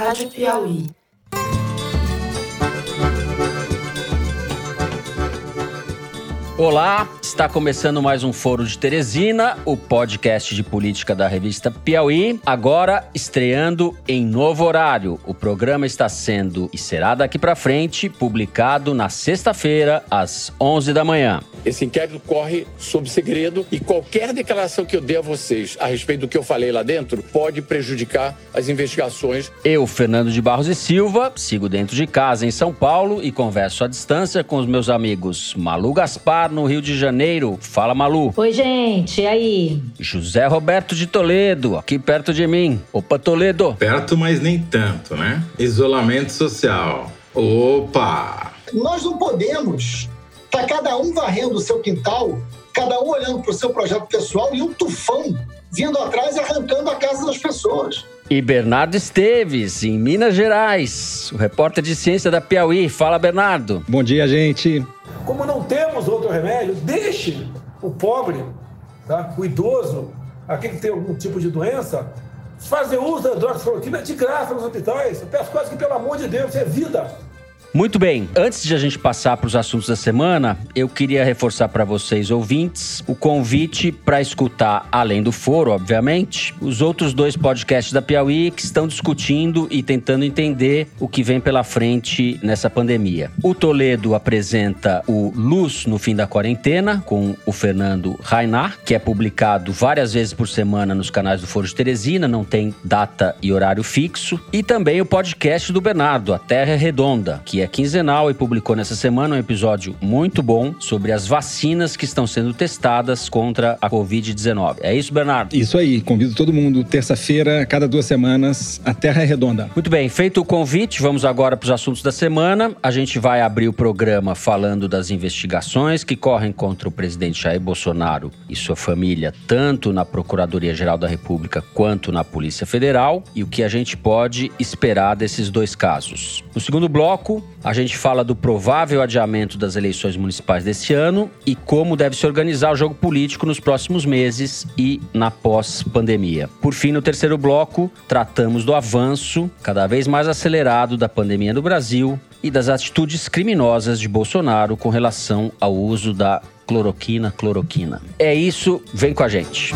Rádio Piauí. Olá, está começando mais um Foro de Teresina, o podcast de política da revista Piauí. Agora estreando em novo horário. O programa está sendo e será daqui para frente publicado na sexta-feira às 11 da manhã. Esse inquérito corre sob segredo e qualquer declaração que eu dê a vocês a respeito do que eu falei lá dentro pode prejudicar as investigações. Eu, Fernando de Barros e Silva, sigo dentro de casa em São Paulo e converso à distância com os meus amigos Malu Gaspar, no Rio de Janeiro. Fala, Malu. Oi, gente, e aí? José Roberto de Toledo, aqui perto de mim. Opa, Toledo. Perto, mas nem tanto, né? Isolamento social. Opa! Nós não podemos Está cada um varrendo o seu quintal, cada um olhando para o seu projeto pessoal e um tufão vindo atrás e arrancando a casa das pessoas. E Bernardo Esteves, em Minas Gerais, o repórter de ciência da Piauí. Fala, Bernardo. Bom dia, gente. Como não temos outro remédio, deixe o pobre, tá? o idoso, aquele que tem algum tipo de doença, fazer uso da hidroxicloroquina de graça nos hospitais. Eu peço quase que, pelo amor de Deus, é vida. Muito bem, antes de a gente passar para os assuntos da semana, eu queria reforçar para vocês, ouvintes, o convite para escutar, além do foro, obviamente, os outros dois podcasts da Piauí que estão discutindo e tentando entender o que vem pela frente nessa pandemia. O Toledo apresenta o Luz no Fim da Quarentena, com o Fernando Rainar, que é publicado várias vezes por semana nos canais do Foro de Teresina, não tem data e horário fixo. E também o podcast do Bernardo, A Terra é Redonda, que é quinzenal e publicou nessa semana um episódio muito bom sobre as vacinas que estão sendo testadas contra a Covid-19. É isso, Bernardo? Isso aí. Convido todo mundo, terça-feira, cada duas semanas, a Terra é Redonda. Muito bem, feito o convite, vamos agora para os assuntos da semana. A gente vai abrir o programa falando das investigações que correm contra o presidente Jair Bolsonaro e sua família, tanto na Procuradoria-Geral da República quanto na Polícia Federal, e o que a gente pode esperar desses dois casos. No segundo bloco, a gente fala do provável adiamento das eleições municipais desse ano e como deve se organizar o jogo político nos próximos meses e na pós-pandemia. Por fim, no terceiro bloco, tratamos do avanço cada vez mais acelerado da pandemia no Brasil e das atitudes criminosas de Bolsonaro com relação ao uso da cloroquina, cloroquina. É isso, vem com a gente.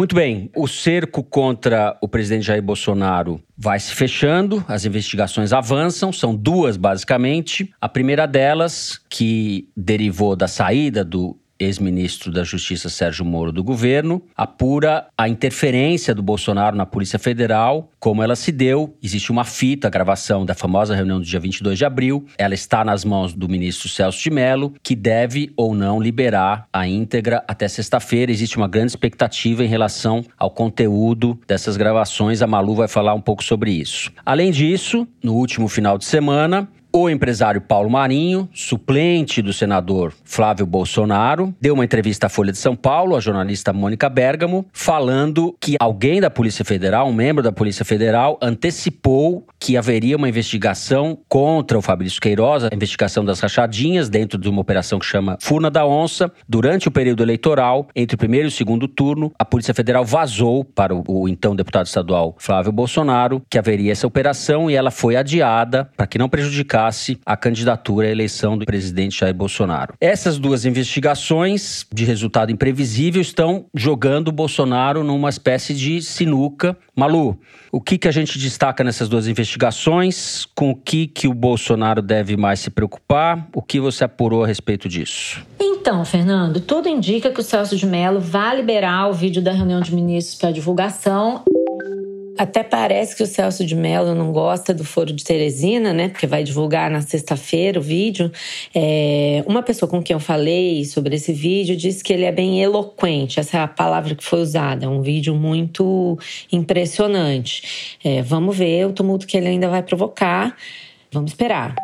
Muito bem, o cerco contra o presidente Jair Bolsonaro vai se fechando, as investigações avançam, são duas basicamente. A primeira delas, que derivou da saída do ex-ministro da Justiça Sérgio Moro do governo, apura a interferência do Bolsonaro na Polícia Federal, como ela se deu. Existe uma fita, a gravação da famosa reunião do dia 22 de abril. Ela está nas mãos do ministro Celso de Mello, que deve ou não liberar a íntegra até sexta-feira. Existe uma grande expectativa em relação ao conteúdo dessas gravações. A Malu vai falar um pouco sobre isso. Além disso, no último final de semana, o empresário Paulo Marinho, suplente do senador Flávio Bolsonaro, deu uma entrevista à Folha de São Paulo, a jornalista Mônica Bergamo, falando que alguém da Polícia Federal, um membro da Polícia Federal, antecipou que haveria uma investigação contra o Fabrício Queiroz, a investigação das rachadinhas dentro de uma operação que chama Furna da Onça. Durante o período eleitoral, entre o primeiro e o segundo turno, a Polícia Federal vazou para o, o então deputado estadual Flávio Bolsonaro que haveria essa operação e ela foi adiada para que não prejudicasse a candidatura à eleição do presidente Jair Bolsonaro. Essas duas investigações, de resultado imprevisível, estão jogando Bolsonaro numa espécie de sinuca. Malu, o que, que a gente destaca nessas duas investigações? Com o que, que o Bolsonaro deve mais se preocupar? O que você apurou a respeito disso? Então, Fernando, tudo indica que o Celso de Mello vai liberar o vídeo da reunião de ministros para divulgação. Até parece que o Celso de Mello não gosta do Foro de Teresina, né? Porque vai divulgar na sexta-feira o vídeo. É, uma pessoa com quem eu falei sobre esse vídeo disse que ele é bem eloquente. Essa é a palavra que foi usada. É um vídeo muito impressionante. É, vamos ver o tumulto que ele ainda vai provocar. Vamos esperar.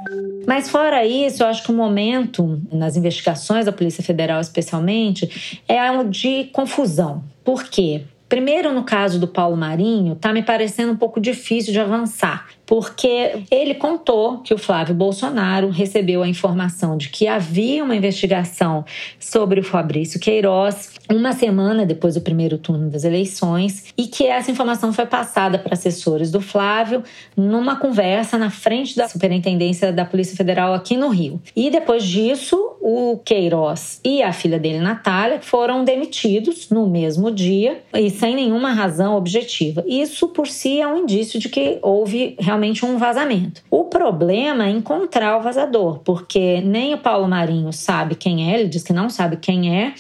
Mas fora isso, eu acho que o momento, nas investigações da Polícia Federal especialmente, é um de confusão. Por quê? Primeiro, no caso do Paulo Marinho, tá me parecendo um pouco difícil de avançar, porque ele contou que o Flávio Bolsonaro recebeu a informação de que havia uma investigação sobre o Fabrício Queiroz uma semana depois do primeiro turno das eleições e que essa informação foi passada para assessores do Flávio numa conversa na frente da Superintendência da Polícia Federal aqui no Rio. E depois disso, o Queiroz e a filha dele, Natália, foram demitidos no mesmo dia e sem nenhuma razão objetiva. Isso por si é um indício de que houve realmente um vazamento. O problema é encontrar o vazador, porque nem o Paulo Marinho sabe quem é, ele diz que não sabe quem é,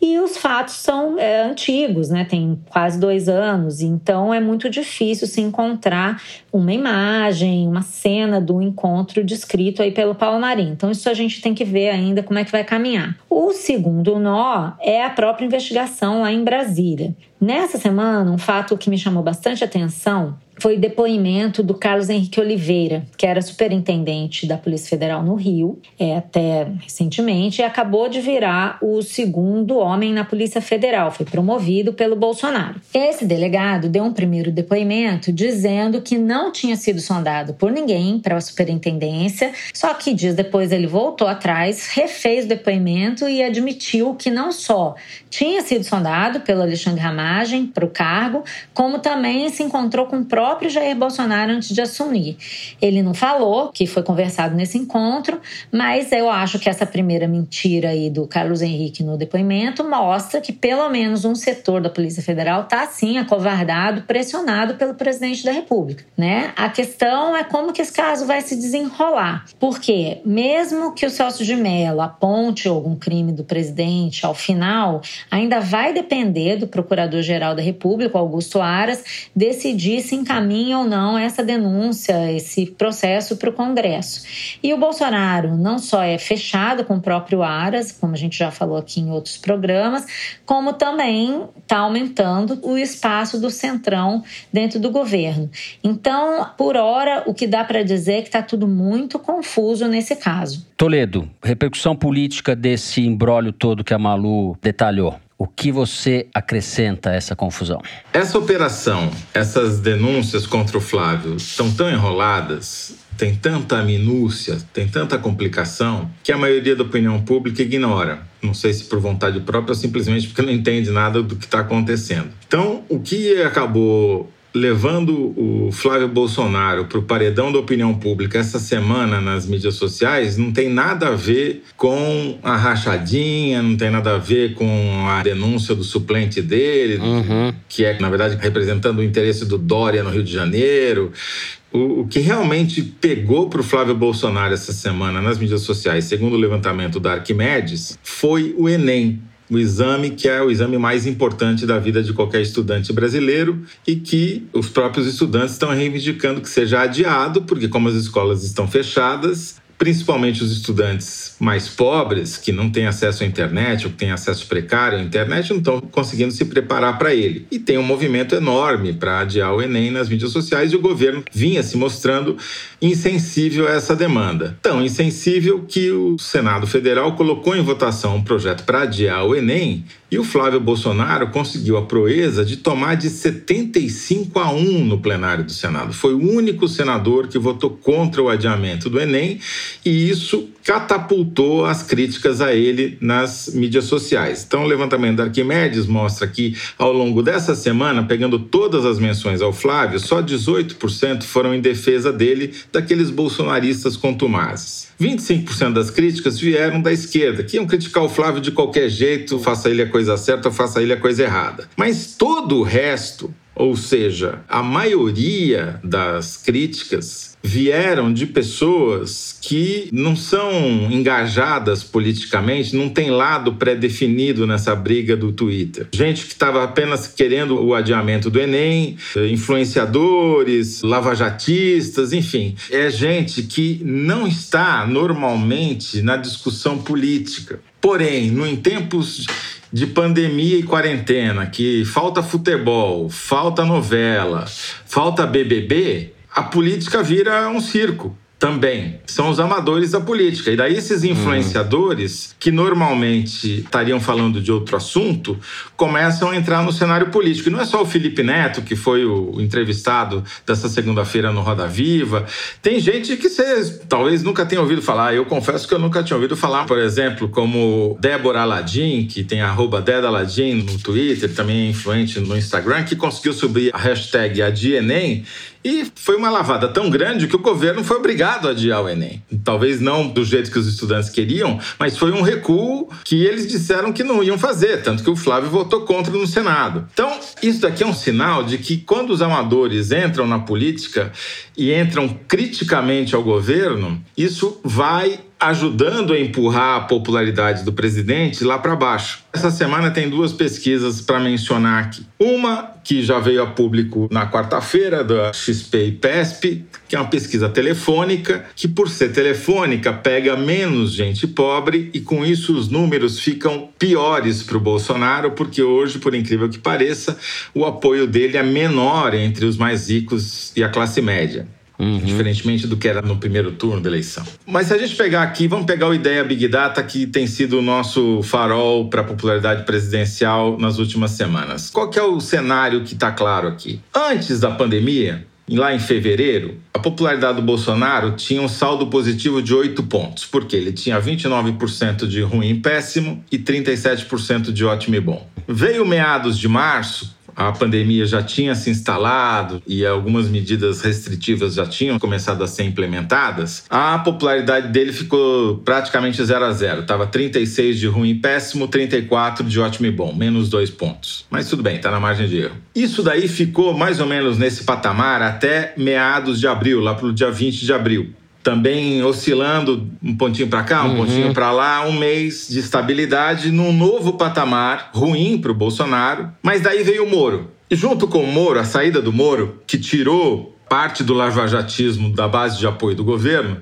e os fatos são é, antigos, né? Tem quase dois anos, então é muito difícil se encontrar uma imagem, uma cena do encontro descrito aí pelo Paulo Marinho. Então, isso a gente tem que ver ainda como é que vai caminhar. O segundo nó é a própria investigação lá em Brasília. Nessa semana, um fato que me chamou bastante atenção foi depoimento do Carlos Henrique Oliveira, que era superintendente da Polícia Federal no Rio, é, até recentemente, e acabou de virar o segundo homem na Polícia Federal, foi promovido pelo Bolsonaro. Esse delegado deu um primeiro depoimento dizendo que não tinha sido sondado por ninguém para a superintendência, só que dias depois ele voltou atrás, refez o depoimento e admitiu que não só tinha sido sondado pelo Alexandre Ramagem para o cargo, como também se encontrou com o próprio próprio Jair Bolsonaro antes de assumir. Ele não falou que foi conversado nesse encontro, mas eu acho que essa primeira mentira aí do Carlos Henrique no depoimento mostra que pelo menos um setor da Polícia Federal está assim acovardado, pressionado pelo presidente da República, né? A questão é como que esse caso vai se desenrolar. Porque mesmo que o Celso de Mello aponte algum crime do presidente ao final, ainda vai depender do Procurador-Geral da República, Augusto Aras, decidir se encaminhar encaminha ou não essa denúncia, esse processo para o Congresso. E o Bolsonaro não só é fechado com o próprio Aras, como a gente já falou aqui em outros programas, como também está aumentando o espaço do centrão dentro do governo. Então, por hora, o que dá para dizer é que está tudo muito confuso nesse caso. Toledo, repercussão política desse embrólio todo que a Malu detalhou. O que você acrescenta a essa confusão? Essa operação, essas denúncias contra o Flávio estão tão enroladas, tem tanta minúcia, tem tanta complicação, que a maioria da opinião pública ignora. Não sei se por vontade própria ou simplesmente porque não entende nada do que está acontecendo. Então, o que acabou levando o Flávio Bolsonaro para o paredão da opinião pública essa semana nas mídias sociais não tem nada a ver com a rachadinha, não tem nada a ver com a denúncia do suplente dele, uhum. que é, na verdade, representando o interesse do Dória no Rio de Janeiro. O, o que realmente pegou para o Flávio Bolsonaro essa semana nas mídias sociais, segundo o levantamento da Arquimedes, foi o Enem o exame que é o exame mais importante da vida de qualquer estudante brasileiro e que os próprios estudantes estão reivindicando que seja adiado, porque como as escolas estão fechadas, principalmente os estudantes mais pobres, que não têm acesso à internet ou que têm acesso precário à internet, não estão conseguindo se preparar para ele. E tem um movimento enorme para adiar o Enem nas mídias sociais e o governo vinha se mostrando insensível a essa demanda. Tão insensível que o Senado Federal colocou em votação um projeto para adiar o Enem e o Flávio Bolsonaro conseguiu a proeza de tomar de 75 a 1 no plenário do Senado. Foi o único senador que votou contra o adiamento do Enem e isso catapultou as críticas a ele nas mídias sociais. Então, o levantamento da Arquimedes mostra que, ao longo dessa semana, pegando todas as menções ao Flávio, só 18% foram em defesa dele, daqueles bolsonaristas contumazes. 25% das críticas vieram da esquerda, que iam criticar o Flávio de qualquer jeito, faça ele a coisa certa, faça ele a coisa errada. Mas todo o resto, ou seja, a maioria das críticas vieram de pessoas que não são engajadas politicamente, não tem lado pré-definido nessa briga do Twitter. Gente que estava apenas querendo o adiamento do Enem, influenciadores, lavajatistas, enfim. É gente que não está normalmente na discussão política. Porém, em tempos de pandemia e quarentena, que falta futebol, falta novela, falta BBB, a política vira um circo. Também. São os amadores da política. E daí esses influenciadores, que normalmente estariam falando de outro assunto, começam a entrar no cenário político. E não é só o Felipe Neto, que foi o entrevistado dessa segunda-feira no Roda Viva. Tem gente que vocês talvez nunca tenham ouvido falar. Eu confesso que eu nunca tinha ouvido falar, por exemplo, como Débora Aladim, que tem arroba Aladim no Twitter, também é influente no Instagram, que conseguiu subir a hashtag AdiEnem e foi uma lavada tão grande que o governo foi obrigado a adiar o Enem. Talvez não do jeito que os estudantes queriam, mas foi um recuo que eles disseram que não iam fazer, tanto que o Flávio votou contra no Senado. Então, isso daqui é um sinal de que quando os amadores entram na política e entram criticamente ao governo, isso vai ajudando a empurrar a popularidade do presidente lá para baixo. Essa semana tem duas pesquisas para mencionar aqui. Uma que já veio a público na quarta-feira da XP e PESP, que é uma pesquisa telefônica, que por ser telefônica pega menos gente pobre e com isso os números ficam piores para o Bolsonaro, porque hoje, por incrível que pareça, o apoio dele é menor entre os mais ricos e a classe média. Uhum. Diferentemente do que era no primeiro turno da eleição. Mas se a gente pegar aqui, vamos pegar o Ideia Big Data, que tem sido o nosso farol para a popularidade presidencial nas últimas semanas. Qual que é o cenário que está claro aqui? Antes da pandemia, lá em fevereiro, a popularidade do Bolsonaro tinha um saldo positivo de 8 pontos, porque ele tinha 29% de ruim e péssimo e 37% de ótimo e bom. Veio meados de março, a pandemia já tinha se instalado e algumas medidas restritivas já tinham começado a ser implementadas, a popularidade dele ficou praticamente zero a zero. Tava 36 de ruim e péssimo, 34 de ótimo e bom, menos dois pontos. Mas tudo bem, tá na margem de erro. Isso daí ficou mais ou menos nesse patamar até meados de abril, lá pro dia 20 de abril também oscilando um pontinho para cá, um uhum. pontinho para lá, um mês de estabilidade num novo patamar ruim para o Bolsonaro. Mas daí veio o Moro. E junto com o Moro, a saída do Moro, que tirou parte do lavajatismo da base de apoio do governo,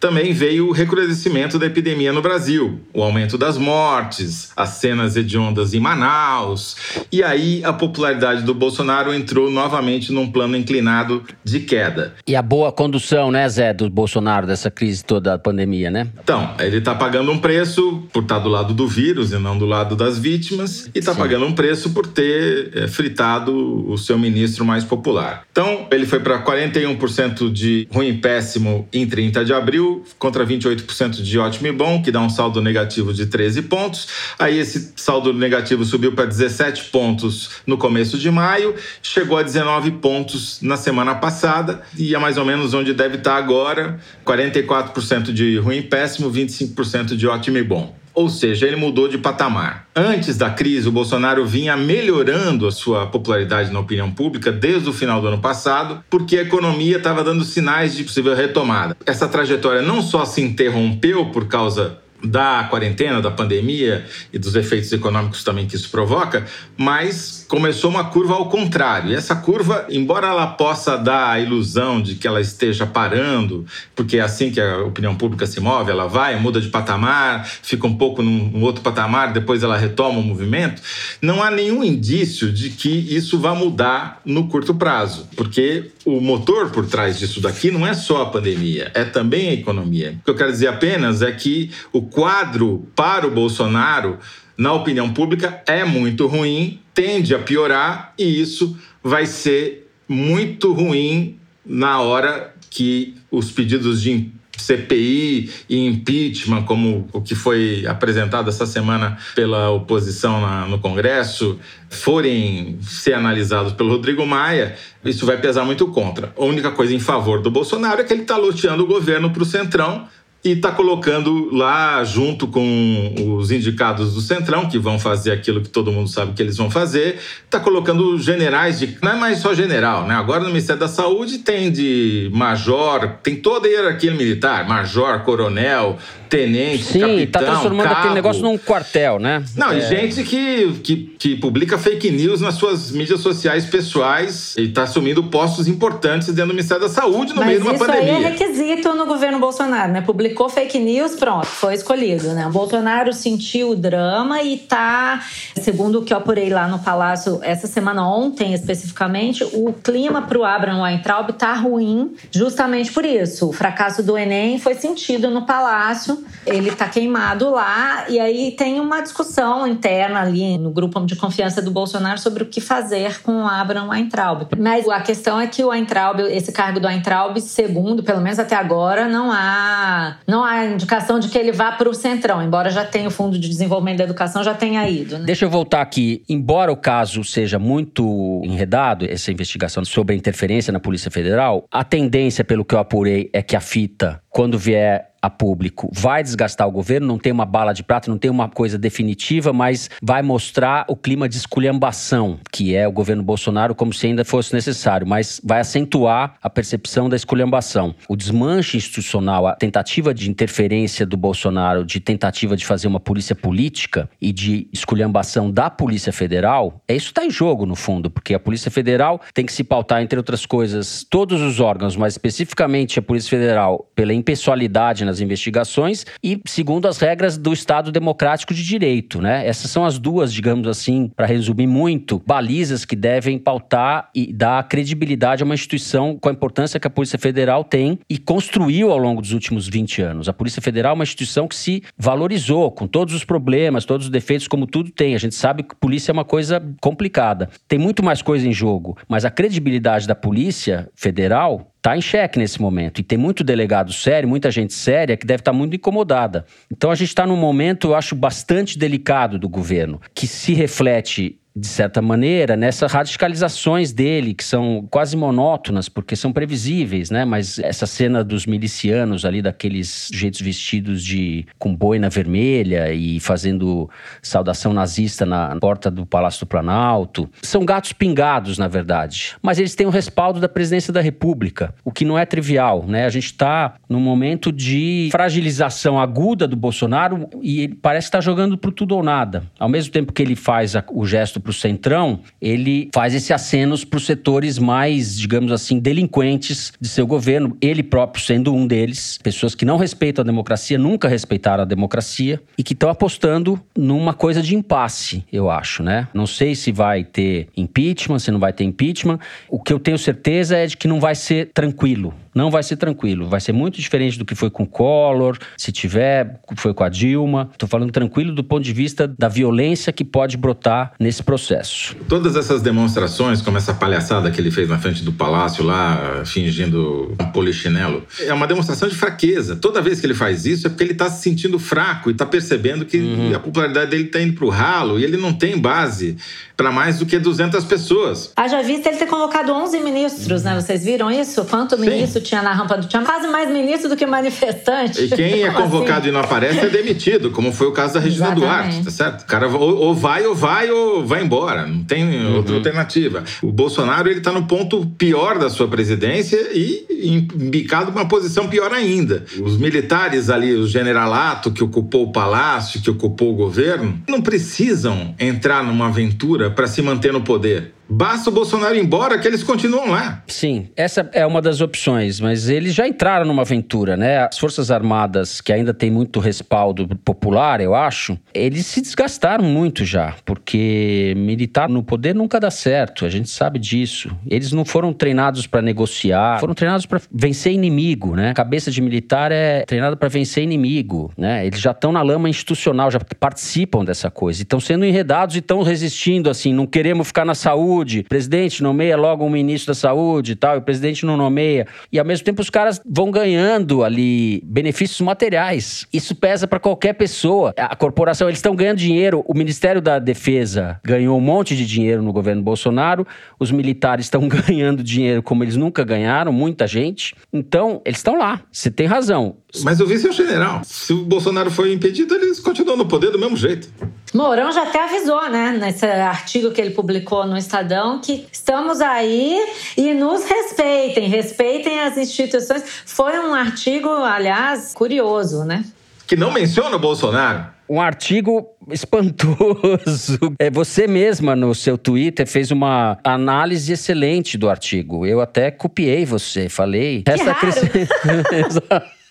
também veio o recrudescimento da epidemia no Brasil, o aumento das mortes, as cenas hediondas em Manaus, e aí a popularidade do Bolsonaro entrou novamente num plano inclinado de queda. E a boa condução, né, Zé, do Bolsonaro dessa crise toda da pandemia, né? Então, ele está pagando um preço por estar tá do lado do vírus e não do lado das vítimas, e está pagando um preço por ter é, fritado o seu ministro mais popular. Então, ele foi para 41% de ruim péssimo em 30 de abril, contra 28% de ótimo e bom, que dá um saldo negativo de 13 pontos. Aí esse saldo negativo subiu para 17 pontos no começo de maio, chegou a 19 pontos na semana passada e é mais ou menos onde deve estar agora, 44% de ruim péssimo, 25% de ótimo e bom. Ou seja, ele mudou de patamar. Antes da crise, o Bolsonaro vinha melhorando a sua popularidade na opinião pública desde o final do ano passado, porque a economia estava dando sinais de possível retomada. Essa trajetória não só se interrompeu por causa da quarentena, da pandemia e dos efeitos econômicos também que isso provoca, mas começou uma curva ao contrário. E essa curva, embora ela possa dar a ilusão de que ela esteja parando, porque é assim que a opinião pública se move, ela vai, muda de patamar, fica um pouco num outro patamar, depois ela retoma o movimento, não há nenhum indício de que isso vá mudar no curto prazo, porque o motor por trás disso daqui não é só a pandemia, é também a economia. O que eu quero dizer apenas é que o quadro para o Bolsonaro, na opinião pública, é muito ruim, tende a piorar e isso vai ser muito ruim na hora que os pedidos de CPI e impeachment, como o que foi apresentado essa semana pela oposição na, no Congresso, forem ser analisados pelo Rodrigo Maia, isso vai pesar muito contra. A única coisa em favor do Bolsonaro é que ele está loteando o governo para o Centrão e está colocando lá, junto com os indicados do Centrão, que vão fazer aquilo que todo mundo sabe que eles vão fazer, está colocando generais de. Não é mais só general, né? Agora no Ministério da Saúde tem de major, tem toda a hierarquia militar, major, coronel, tenente, Sim, capitão, tá transformando cabo. aquele negócio num quartel, né? Não, É. e gente que, que, que publica fake news nas suas mídias sociais pessoais e tá assumindo postos importantes dentro do Ministério da Saúde no Mas meio de uma isso pandemia. aí é requisito no governo Bolsonaro, né? Publicou fake news, pronto, foi escolhido, né? O Bolsonaro sentiu o drama e tá, segundo o que eu apurei lá no Palácio essa semana, ontem especificamente, o clima para o Abraham Weintraub tá ruim justamente por isso. O fracasso do Enem foi sentido no Palácio, ele tá queimado lá e aí tem uma discussão interna ali no grupo de confiança do Bolsonaro sobre o que fazer com o Abraham Weintraub. Mas a questão é que o Weintraub, esse cargo do Weintraub, segundo, pelo menos até agora, não há, não há indicação de que ele vá para o Centrão, embora já tenha o Fundo de Desenvolvimento da Educação, já tenha ido. Né? Deixa eu voltar aqui. Embora o caso seja muito enredado, essa investigação sobre a interferência na Polícia Federal, a tendência, pelo que eu apurei, é que a fita, quando vier a público, vai desgastar o governo, não tem uma bala de prata, não tem uma coisa definitiva, mas vai mostrar o clima de esculhambação, que é o governo Bolsonaro, como se ainda fosse necessário, mas vai acentuar a percepção da esculhambação. O desmanche institucional, a tentativa de interferência do Bolsonaro, de tentativa de fazer uma polícia política e de esculhambação da Polícia Federal, é isso está em jogo, no fundo, porque a Polícia Federal tem que se pautar, entre outras coisas, todos os órgãos, mas especificamente a Polícia Federal, pela impessoalidade nas investigações e segundo as regras do Estado Democrático de Direito, né? Essas são as duas, digamos assim, para resumir muito, balizas que devem pautar e dar credibilidade a uma instituição com a importância que a Polícia Federal tem e construiu ao longo dos últimos 20 anos. A Polícia Federal é uma instituição que se valorizou com todos os problemas, todos os defeitos, como tudo tem. A gente sabe que polícia é uma coisa complicada. Tem muito mais coisa em jogo, mas a credibilidade da Polícia Federal está em xeque nesse momento. E tem muito delegado sério, muita gente séria que deve estar muito incomodada. Então a gente está num momento, eu acho, bastante delicado do governo, que se reflete de certa maneira, nessas radicalizações dele, que são quase monótonas, porque são previsíveis, né? Mas essa cena dos milicianos ali, daqueles jeitos vestidos de com boina vermelha e fazendo saudação nazista na porta do Palácio do Planalto, são gatos pingados, na verdade. Mas eles têm o respaldo da presidência da República, o que não é trivial, né? A gente está num momento de fragilização aguda do Bolsonaro e ele parece estar jogando pro tudo ou nada. Ao mesmo tempo que ele faz a, o gesto para o Centrão, ele faz esse acenos para os setores mais, digamos assim, delinquentes de seu governo, ele próprio sendo um deles, pessoas que não respeitam a democracia, nunca respeitaram a democracia e que estão apostando numa coisa de impasse, eu acho, né? Não sei se vai ter impeachment, se não vai ter impeachment. O que eu tenho certeza é de que não vai ser tranquilo. Não vai ser tranquilo. Vai ser muito diferente do que foi com o Collor, se tiver, foi com a Dilma. Estou falando tranquilo do ponto de vista da violência que pode brotar nesse processo. Todas essas demonstrações, como essa palhaçada que ele fez na frente do palácio lá, fingindo um polichinelo, é uma demonstração de fraqueza. Toda vez que ele faz isso é porque ele está se sentindo fraco e está percebendo que uhum. a popularidade dele está indo para o ralo e ele não tem base para mais do que 200 pessoas. Haja vista ele ter convocado 11 ministros, né? Vocês viram isso? Quanto Sim. ministro tinha na rampa do Tinha quase mais ministro do que manifestante. E quem é convocado assim? e não aparece é demitido, como foi o caso da Regina Exatamente. Duarte, tá certo? O cara ou, ou, vai ou vai ou vai embora, não tem uhum. outra alternativa. O Bolsonaro ele tá no ponto pior da sua presidência e embicado uma posição pior ainda. Os militares ali, o generalato que ocupou o palácio, que ocupou o governo, não precisam entrar numa aventura para se manter no poder. Basta o Bolsonaro ir embora que eles continuam lá. Sim, essa é uma das opções, mas eles já entraram numa aventura, né? As Forças Armadas, que ainda tem muito respaldo popular, eu acho, eles se desgastaram muito já, porque militar no poder nunca dá certo, a gente sabe disso. Eles não foram treinados para negociar, foram treinados para vencer inimigo, né? Cabeça de militar é treinada para vencer inimigo, né? Eles já estão na lama institucional, já participam dessa coisa, estão sendo enredados e estão resistindo assim, não queremos ficar na saúde saúde, presidente nomeia logo um ministro da saúde e tal, e o presidente não nomeia. E ao mesmo tempo os caras vão ganhando ali benefícios materiais. Isso pesa para qualquer pessoa. A corporação, eles estão ganhando dinheiro, o Ministério da Defesa ganhou um monte de dinheiro no governo Bolsonaro, os militares estão ganhando dinheiro como eles nunca ganharam, muita gente. Então, eles estão lá. Você tem razão. Mas o vice é o general. Se o Bolsonaro foi impedido, eles continuam no poder do mesmo jeito. Mourão já até avisou, né, nesse artigo que ele publicou no Estadão, que estamos aí e nos respeitem, respeitem as instituições. Foi um artigo, aliás, curioso, né? que não menciona o Bolsonaro. Um artigo espantoso. É, você mesma no seu Twitter fez uma análise excelente do artigo. Eu até copiei você, falei. Que Resta raro.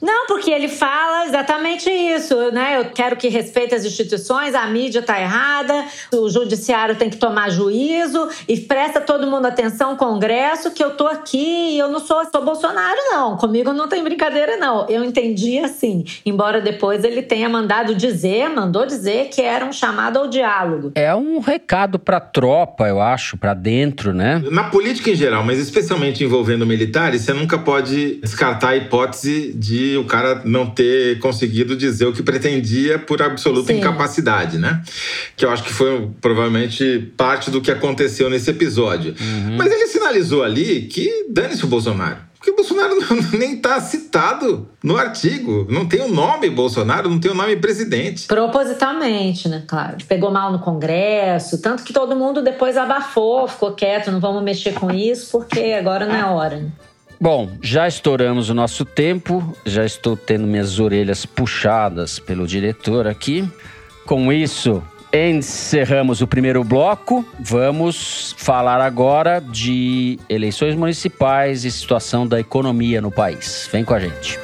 Não, porque ele fala exatamente isso, né? Eu quero que respeite as instituições, a mídia tá errada, o judiciário tem que tomar juízo e presta todo mundo atenção, Congresso, que eu tô aqui e eu não sou, sou Bolsonaro, não. Comigo não tem brincadeira, não. Eu entendi assim, embora depois ele tenha mandado dizer, mandou dizer que era um chamado ao diálogo. É um recado pra tropa, eu acho, pra dentro, né? Na política em geral, mas especialmente envolvendo militares, você nunca pode descartar descartar a hipótese de o cara não ter conseguido dizer o que pretendia por absoluta Sim. incapacidade, né? Que eu acho que foi provavelmente parte do que aconteceu nesse episódio. Uhum. Mas ele sinalizou ali que dane-se o Bolsonaro. Porque o Bolsonaro nem está citado no artigo. Não tem o nome Bolsonaro, não tem o nome presidente. Propositalmente, né? Claro. Pegou mal no Congresso. Tanto que todo mundo depois abafou, ficou quieto, não vamos mexer com isso, porque agora não é hora. Bom, já estouramos o nosso tempo, já estou tendo minhas orelhas puxadas pelo diretor aqui. Com isso, encerramos o primeiro bloco. Vamos falar agora de eleições municipais e situação da economia no país. Vem com a gente.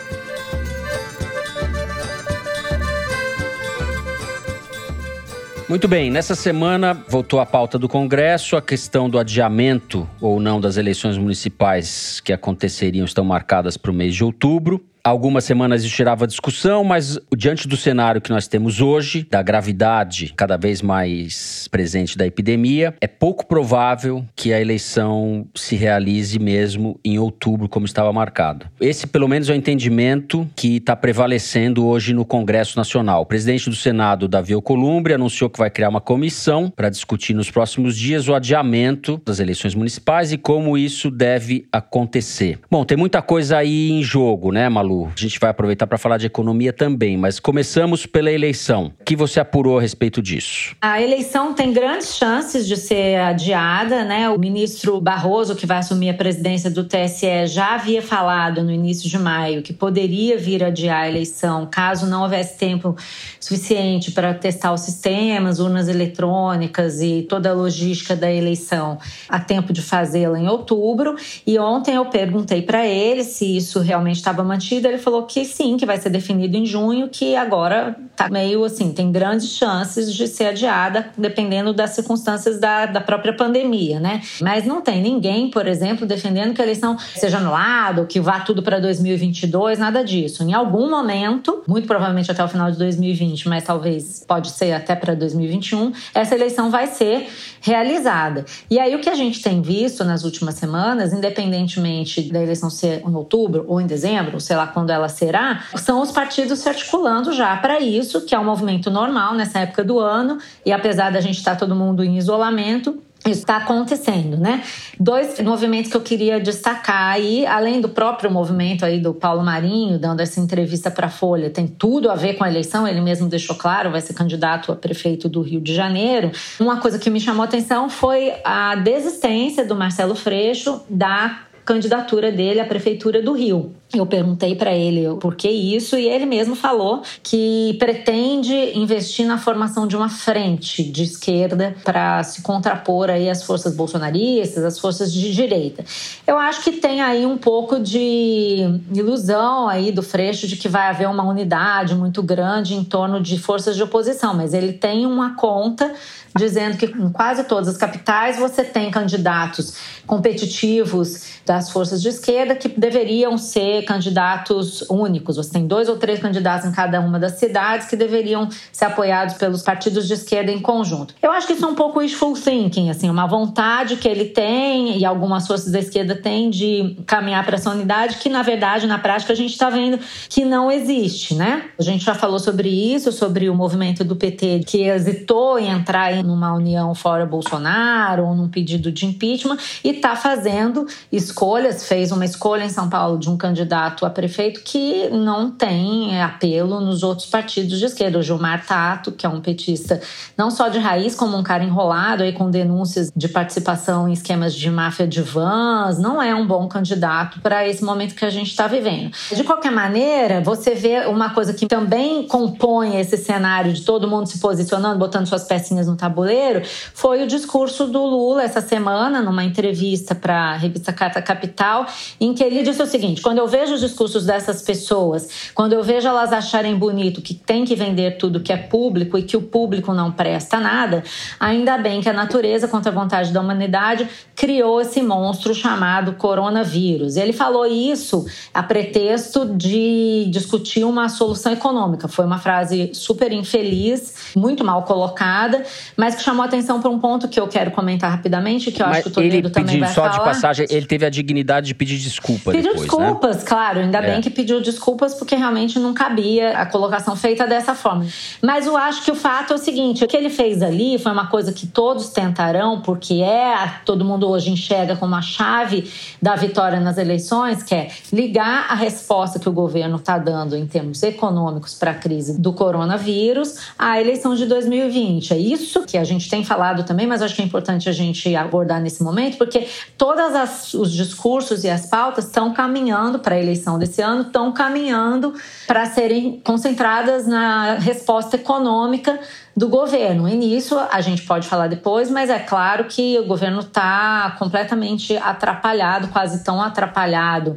Muito bem, nessa semana voltou à pauta do Congresso a questão do adiamento ou não das eleições municipais que aconteceriam estão marcadas para o mês de outubro algumas semanas isso gerava discussão, mas diante do cenário que nós temos hoje, da gravidade cada vez mais presente da epidemia, é pouco provável que a eleição se realize mesmo em outubro, como estava marcado. Esse, pelo menos, é o entendimento que está prevalecendo hoje no Congresso Nacional. O presidente do Senado, Davi Alcolumbre, anunciou que vai criar uma comissão para discutir nos próximos dias o adiamento das eleições municipais e como isso deve acontecer. Bom, tem muita coisa aí em jogo, né, Malu? A gente vai aproveitar para falar de economia também, mas começamos pela eleição. O que você apurou a respeito disso? A eleição tem grandes chances de ser adiada, né? O ministro Barroso, que vai assumir a presidência do TSE, já havia falado no início de maio que poderia vir adiar a eleição caso não houvesse tempo suficiente para testar os sistemas, urnas eletrônicas e toda a logística da eleição a tempo de fazê-la em outubro. E ontem eu perguntei para ele se isso realmente estava mantido ele falou que sim, que vai ser definido em junho, que agora tá meio assim, tem grandes chances de ser adiada, dependendo das circunstâncias da, da própria pandemia, né? Mas não tem ninguém, por exemplo, defendendo que a eleição seja anulada, que vá tudo para 2022, nada disso. Em algum momento, muito provavelmente até o final de 2020, mas talvez pode ser até para 2021, essa eleição vai ser realizada. E aí o que a gente tem visto nas últimas semanas, independentemente da eleição ser em outubro ou em dezembro, sei lá quando ela será, são os partidos se articulando já para isso, que é um movimento normal nessa época do ano, e apesar da gente estar tá todo mundo em isolamento, isso está acontecendo, né? Dois movimentos que eu queria destacar aí, além do próprio movimento aí do Paulo Marinho, dando essa entrevista para a Folha, tem tudo a ver com a eleição, ele mesmo deixou claro, vai ser candidato a prefeito do Rio de Janeiro. Uma coisa que me chamou a atenção foi a desistência do Marcelo Freixo da candidatura dele à prefeitura do Rio. Eu perguntei para ele por que isso e ele mesmo falou que pretende investir na formação de uma frente de esquerda para se contrapor aí às forças bolsonaristas, às forças de direita. Eu acho que tem aí um pouco de ilusão aí do Freixo de que vai haver uma unidade muito grande em torno de forças de oposição, mas ele tem uma conta dizendo que em quase todas as capitais você tem candidatos competitivos das forças de esquerda que deveriam ser candidatos únicos. Você tem dois ou três candidatos em cada uma das cidades que deveriam ser apoiados pelos partidos de esquerda em conjunto. Eu acho que isso é um pouco wishful thinking, assim, uma vontade que ele tem e algumas forças da esquerda têm de caminhar para essa unidade que, na verdade, na prática, a gente está vendo que não existe, né? A gente já falou sobre isso, sobre o movimento do PT que hesitou em entrar em numa união fora Bolsonaro ou num pedido de impeachment e está fazendo escolhas, fez uma escolha em São Paulo de um candidato candidato a prefeito que não tem apelo nos outros partidos de esquerda. O Gilmar Tato, que é um petista não só de raiz, como um cara enrolado aí com denúncias de participação em esquemas de máfia de vans, não é um bom candidato para esse momento que a gente está vivendo. De qualquer maneira, você vê uma coisa que também compõe esse cenário de todo mundo se posicionando, botando suas pecinhas no tabuleiro, foi o discurso do Lula essa semana, numa entrevista para a revista Carta Capital, em que ele disse o seguinte: quando eu vejo os discursos dessas pessoas, quando eu vejo elas acharem bonito que tem que vender tudo que é público e que o público não presta nada, ainda bem que a natureza, contra a vontade da humanidade, criou esse monstro chamado coronavírus. Ele falou isso a pretexto de discutir uma solução econômica. Foi uma frase super infeliz, muito mal colocada, mas que chamou atenção para um ponto que eu quero comentar rapidamente, que eu Mas acho que o Toledo também vai só falar. de passagem, ele teve a dignidade de pedir desculpa Pediu depois, né? Claro, ainda É. bem que pediu desculpas, porque realmente não cabia a colocação feita dessa forma. Mas eu acho que o fato é o seguinte: o que ele fez ali foi uma coisa que todos tentarão, porque é, todo mundo hoje enxerga como a chave da vitória nas eleições, que é ligar a resposta que o governo está dando em termos econômicos para a crise do coronavírus à eleição de 2020. É isso que a gente tem falado também, mas acho que é importante a gente abordar nesse momento, porque todos os discursos e as pautas estão caminhando para a eleição desse ano, estão caminhando para serem concentradas na resposta econômica do governo. E nisso a gente pode falar depois, mas é claro que o governo está completamente atrapalhado, quase tão atrapalhado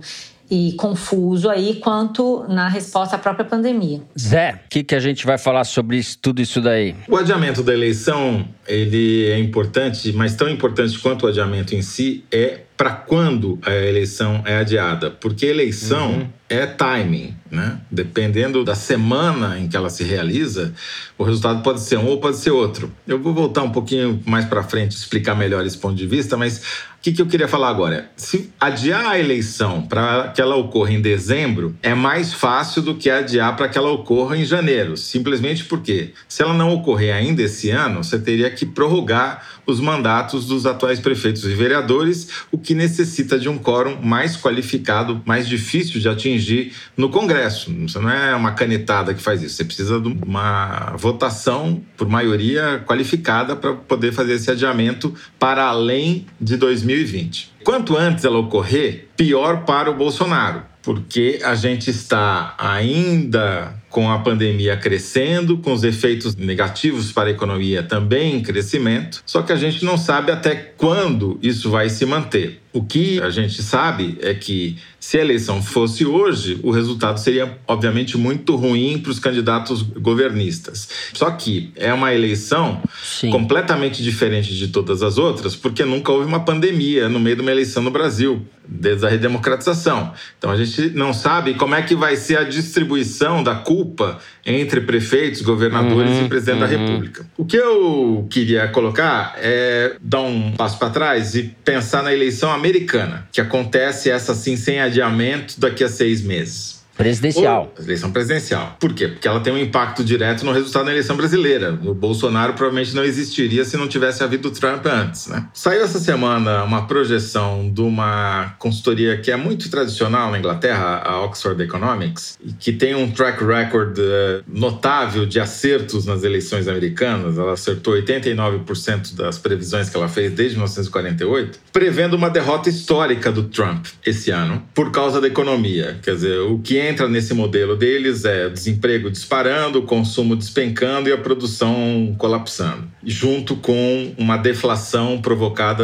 e confuso aí quanto na resposta à própria pandemia. Zé, o que, que a gente vai falar sobre isso, tudo isso daí? O adiamento da eleição, ele é importante, mas tão importante quanto o adiamento em si é para quando a eleição é adiada, porque eleição Uhum. é timing, né? Dependendo da semana em que ela se realiza, o resultado pode ser um ou pode ser outro. Eu vou voltar um pouquinho mais para frente explicar melhor esse ponto de vista, mas o que, que eu queria falar agora? Se adiar a eleição para que ela ocorra em dezembro é mais fácil do que adiar para que ela ocorra em janeiro, simplesmente porque se ela não ocorrer ainda esse ano, você teria que prorrogar os mandatos dos atuais prefeitos e vereadores, o que necessita de um quórum mais qualificado, mais difícil de atingir no Congresso. Isso não é uma canetada que faz isso, você precisa de uma votação por maioria qualificada para poder fazer esse adiamento para além de 2020. Quanto antes ela ocorrer, pior para o Bolsonaro, porque a gente está ainda com a pandemia crescendo, com os efeitos negativos para a economia também em crescimento, só que a gente não sabe até quando isso vai se manter. O que a gente sabe é que se a eleição fosse hoje, o resultado seria, obviamente, muito ruim para os candidatos governistas. Só que é uma eleição Sim. completamente diferente de todas as outras, porque nunca houve uma pandemia no meio de uma eleição no Brasil, desde a redemocratização. Então a gente não sabe como é que vai ser a distribuição da culpa entre prefeitos, governadores Uhum, e presidente da uhum. República. O que eu queria colocar é dar um passo para trás e pensar na eleição americana, que acontece essa assim sem adiamento daqui a seis meses. Presidencial. Ou- eleição presidencial. Por quê? Porque ela tem um impacto direto no resultado da eleição brasileira. O Bolsonaro provavelmente não existiria se não tivesse havido Trump antes, né? Saiu essa semana uma projeção de uma consultoria que é muito tradicional na Inglaterra, a Oxford Economics, e que tem um track record eh, notável de acertos nas eleições americanas. Ela acertou 89% das previsões que ela fez desde 1948, prevendo uma derrota histórica do Trump esse ano por causa da economia. Quer dizer, o que entra nesse modelo deles é desemprego disparando, o consumo despencando e a produção colapsando, junto com uma deflação provocada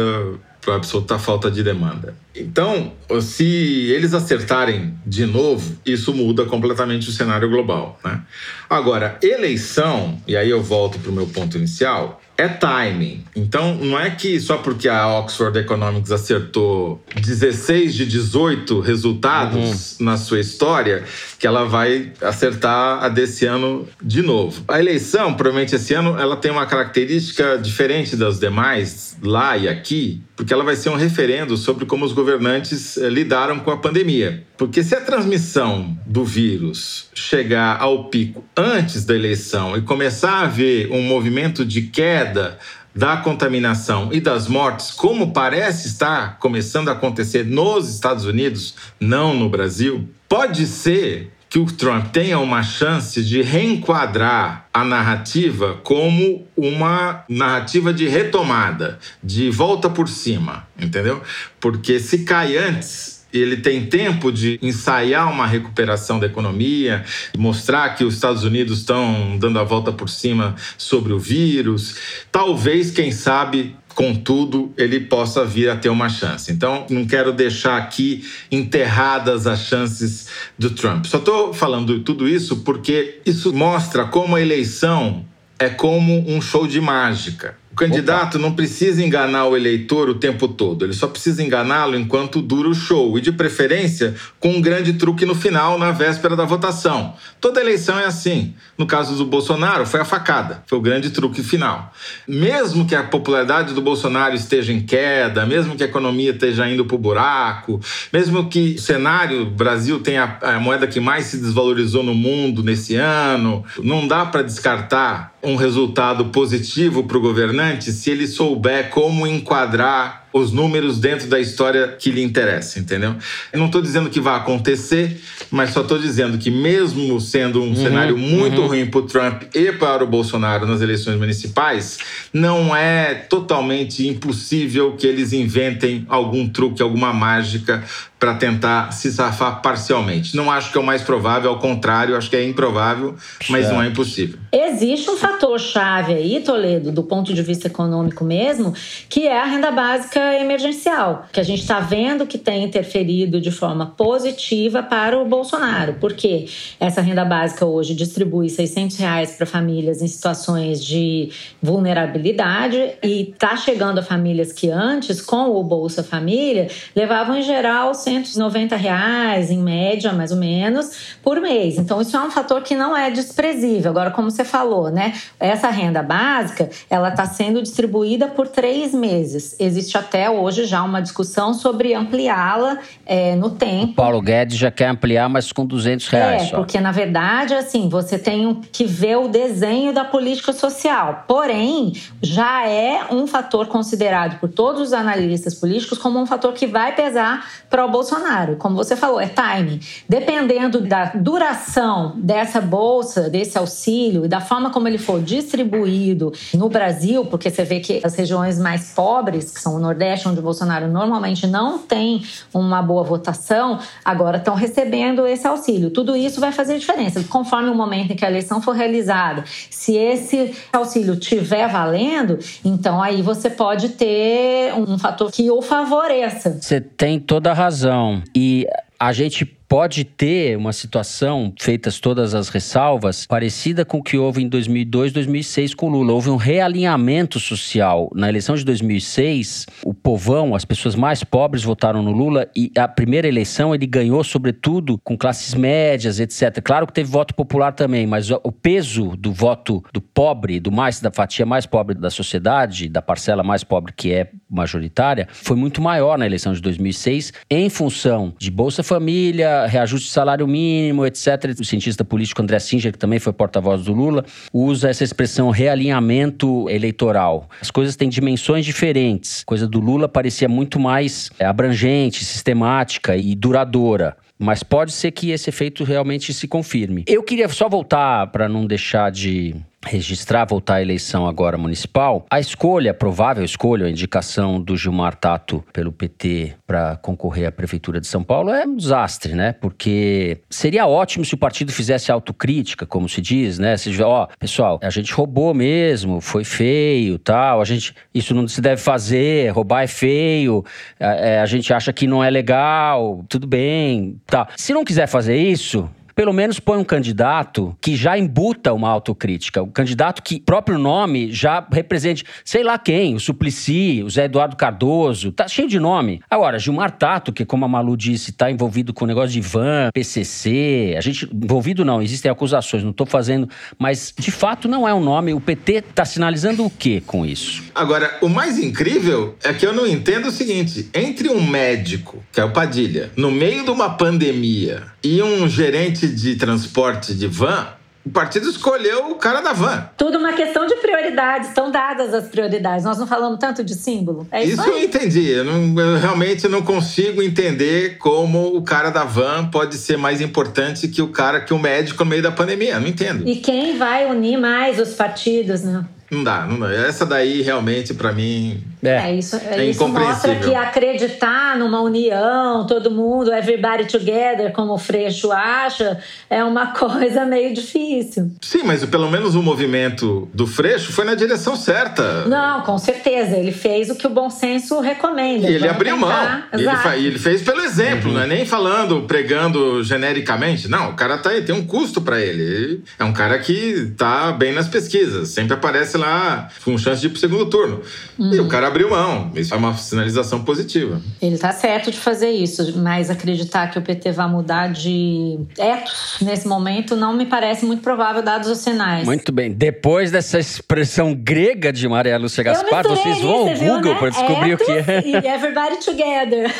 por absoluta falta de demanda. Então, se eles acertarem de novo, isso muda completamente o cenário global. Né? Agora, eleição, e aí eu volto para o meu ponto inicial, é timing. Então, não é que só porque a Oxford Economics acertou 16 de 18 resultados na sua história que ela vai acertar a desse ano de novo. A eleição, provavelmente esse ano, ela tem uma característica diferente das demais lá e aqui, porque ela vai ser um referendo sobre como os governantes eh, lidaram com a pandemia. Porque se a transmissão do vírus chegar ao pico antes da eleição e começar a haver um movimento de queda da contaminação e das mortes, como parece estar começando a acontecer nos Estados Unidos, não no Brasil, pode ser que o Trump tenha uma chance de reenquadrar a narrativa como uma narrativa de retomada, de volta por cima, entendeu? Porque se cai antes, ele tem tempo de ensaiar uma recuperação da economia, mostrar que os Estados Unidos estão dando a volta por cima sobre o vírus. Talvez, quem sabe, contudo, ele possa vir a ter uma chance. Então, não quero deixar aqui enterradas as chances do Trump. Só estou falando tudo isso porque isso mostra como a eleição é como um show de mágica. O candidato Opa. não precisa enganar o eleitor o tempo todo, ele só precisa enganá-lo enquanto dura o show e, de preferência, com um grande truque no final, na véspera da votação. Toda eleição é assim. No caso do Bolsonaro, foi a facada, foi o grande truque final. Mesmo que a popularidade do Bolsonaro esteja em queda, mesmo que a economia esteja indo para o buraco, mesmo que o cenário Brasil tenha a moeda que mais se desvalorizou no mundo nesse ano, não dá para descartar um resultado positivo para o governante se ele souber como enquadrar os números dentro da história que lhe interessa, entendeu? Eu não estou dizendo que vai acontecer, mas só estou dizendo que mesmo sendo um uhum, cenário muito uhum. ruim para o Trump e para o Bolsonaro nas eleições municipais, não é totalmente impossível que eles inventem algum truque, alguma mágica para tentar se safar parcialmente. Não acho que é o mais provável, ao contrário, acho que é improvável, mas não é impossível. Existe um fator chave aí, Toledo, do ponto de vista econômico mesmo, que é a renda básica emergencial, que a gente está vendo que tem interferido de forma positiva para o Bolsonaro, porque essa renda básica hoje distribui 600 reais para famílias em situações de vulnerabilidade e está chegando a famílias que antes, com o Bolsa Família, levavam em geral 190 reais, em média, mais ou menos, por mês. Então, isso é um fator que não é desprezível. Agora, como você falou, né? Essa renda básica, ela está sendo distribuída por três meses. Existe até até hoje já uma discussão sobre ampliá-la é, no tempo. O Paulo Guedes já quer ampliar, mas com 200 reais. É, só. porque na verdade, assim, você tem que ver o desenho da política social. Porém, já é um fator considerado por todos os analistas políticos como um fator que vai pesar para o Bolsonaro. Como você falou, é timing. Dependendo da duração dessa bolsa, desse auxílio e da forma como ele for distribuído no Brasil, porque você vê que as regiões mais pobres, que são o Nordeste, onde o Bolsonaro normalmente não tem uma boa votação, agora estão recebendo esse auxílio. Tudo isso vai fazer diferença. Conforme o momento em que a eleição for realizada, se esse auxílio estiver valendo, então aí você pode ter um fator que o favoreça. Você tem toda a razão. E a gente pode ter uma situação, feitas todas as ressalvas, parecida com o que houve em 2002, 2006 com Lula. Houve um realinhamento social. Na eleição de 2006, o povão, as pessoas mais pobres votaram no Lula e a primeira eleição ele ganhou, sobretudo, com classes médias, etc. Claro que teve voto popular também, mas o peso do voto do pobre, do mais da fatia mais pobre da sociedade, da parcela mais pobre que é majoritária, foi muito maior na eleição de 2006 em função de Bolsa Família, reajuste de salário mínimo, etc. O cientista político André Singer, que também foi porta-voz do Lula, usa essa expressão realinhamento eleitoral. As coisas têm dimensões diferentes. A coisa do Lula parecia muito mais é, abrangente, sistemática e duradoura. Mas pode ser que esse efeito realmente se confirme. Eu queria só voltar para não deixar de registrar, voltar à eleição agora municipal, a escolha, a provável escolha, a indicação do Gilmar Tato pelo PT para concorrer à Prefeitura de São Paulo é um desastre, né? Porque seria ótimo se o partido fizesse autocrítica, como se diz, né? Se ó, oh, pessoal, a gente roubou mesmo, foi feio, tal, a gente, isso não se deve fazer, roubar é feio, a, é, a gente acha que não é legal, tudo bem, tá. Se não quiser fazer isso, pelo menos põe um candidato que já embuta uma autocrítica. O candidato que próprio nome já represente, sei lá quem, o Suplicy, o Zé Eduardo Cardoso, tá cheio de nome. Agora, Gilmar Tato, que como a Malu disse, tá envolvido com o negócio de van, PCC, a gente, envolvido não, existem acusações, não tô fazendo, mas de fato não é um nome. O PT tá sinalizando o que com isso? Agora, o mais incrível é que eu não entendo o seguinte: entre um médico, que é o Padilha, no meio de uma pandemia, e um gerente de transporte de van, o partido escolheu o cara da van. Tudo uma questão de prioridades, estão dadas as prioridades. Nós não falamos tanto de símbolo. É isso, isso eu entendi. Eu, não, eu, realmente não consigo entender como o cara da van pode ser mais importante que o cara, que o médico no meio da pandemia. Eu não entendo. E quem vai unir mais os partidos, né? Não dá, não dá. Essa daí realmente, para mim. É, é isso, é isso mostra que acreditar numa união, todo mundo, everybody together, como o Freixo acha, é uma coisa meio difícil. Sim, mas pelo menos o movimento do Freixo foi na direção certa. Não, com certeza. Ele fez o que o bom senso recomenda. E ele abriu mão. Ele, ele, fez pelo exemplo, uhum. não é nem falando, pregando genericamente. Não, o cara tá aí, tem um custo para ele. É um cara que tá bem nas pesquisas, sempre aparece lá com chance de ir pro segundo turno. Hum. E o cara abriu mão. Isso é uma sinalização positiva. Ele tá certo de fazer isso, mas acreditar que o PT vai mudar de etos nesse momento não me parece muito provável, dados os sinais. Muito bem. Depois dessa expressão grega de Maria Lúcia Gaspar, vocês vão ao Google né? para descobrir etos o que é. E everybody together.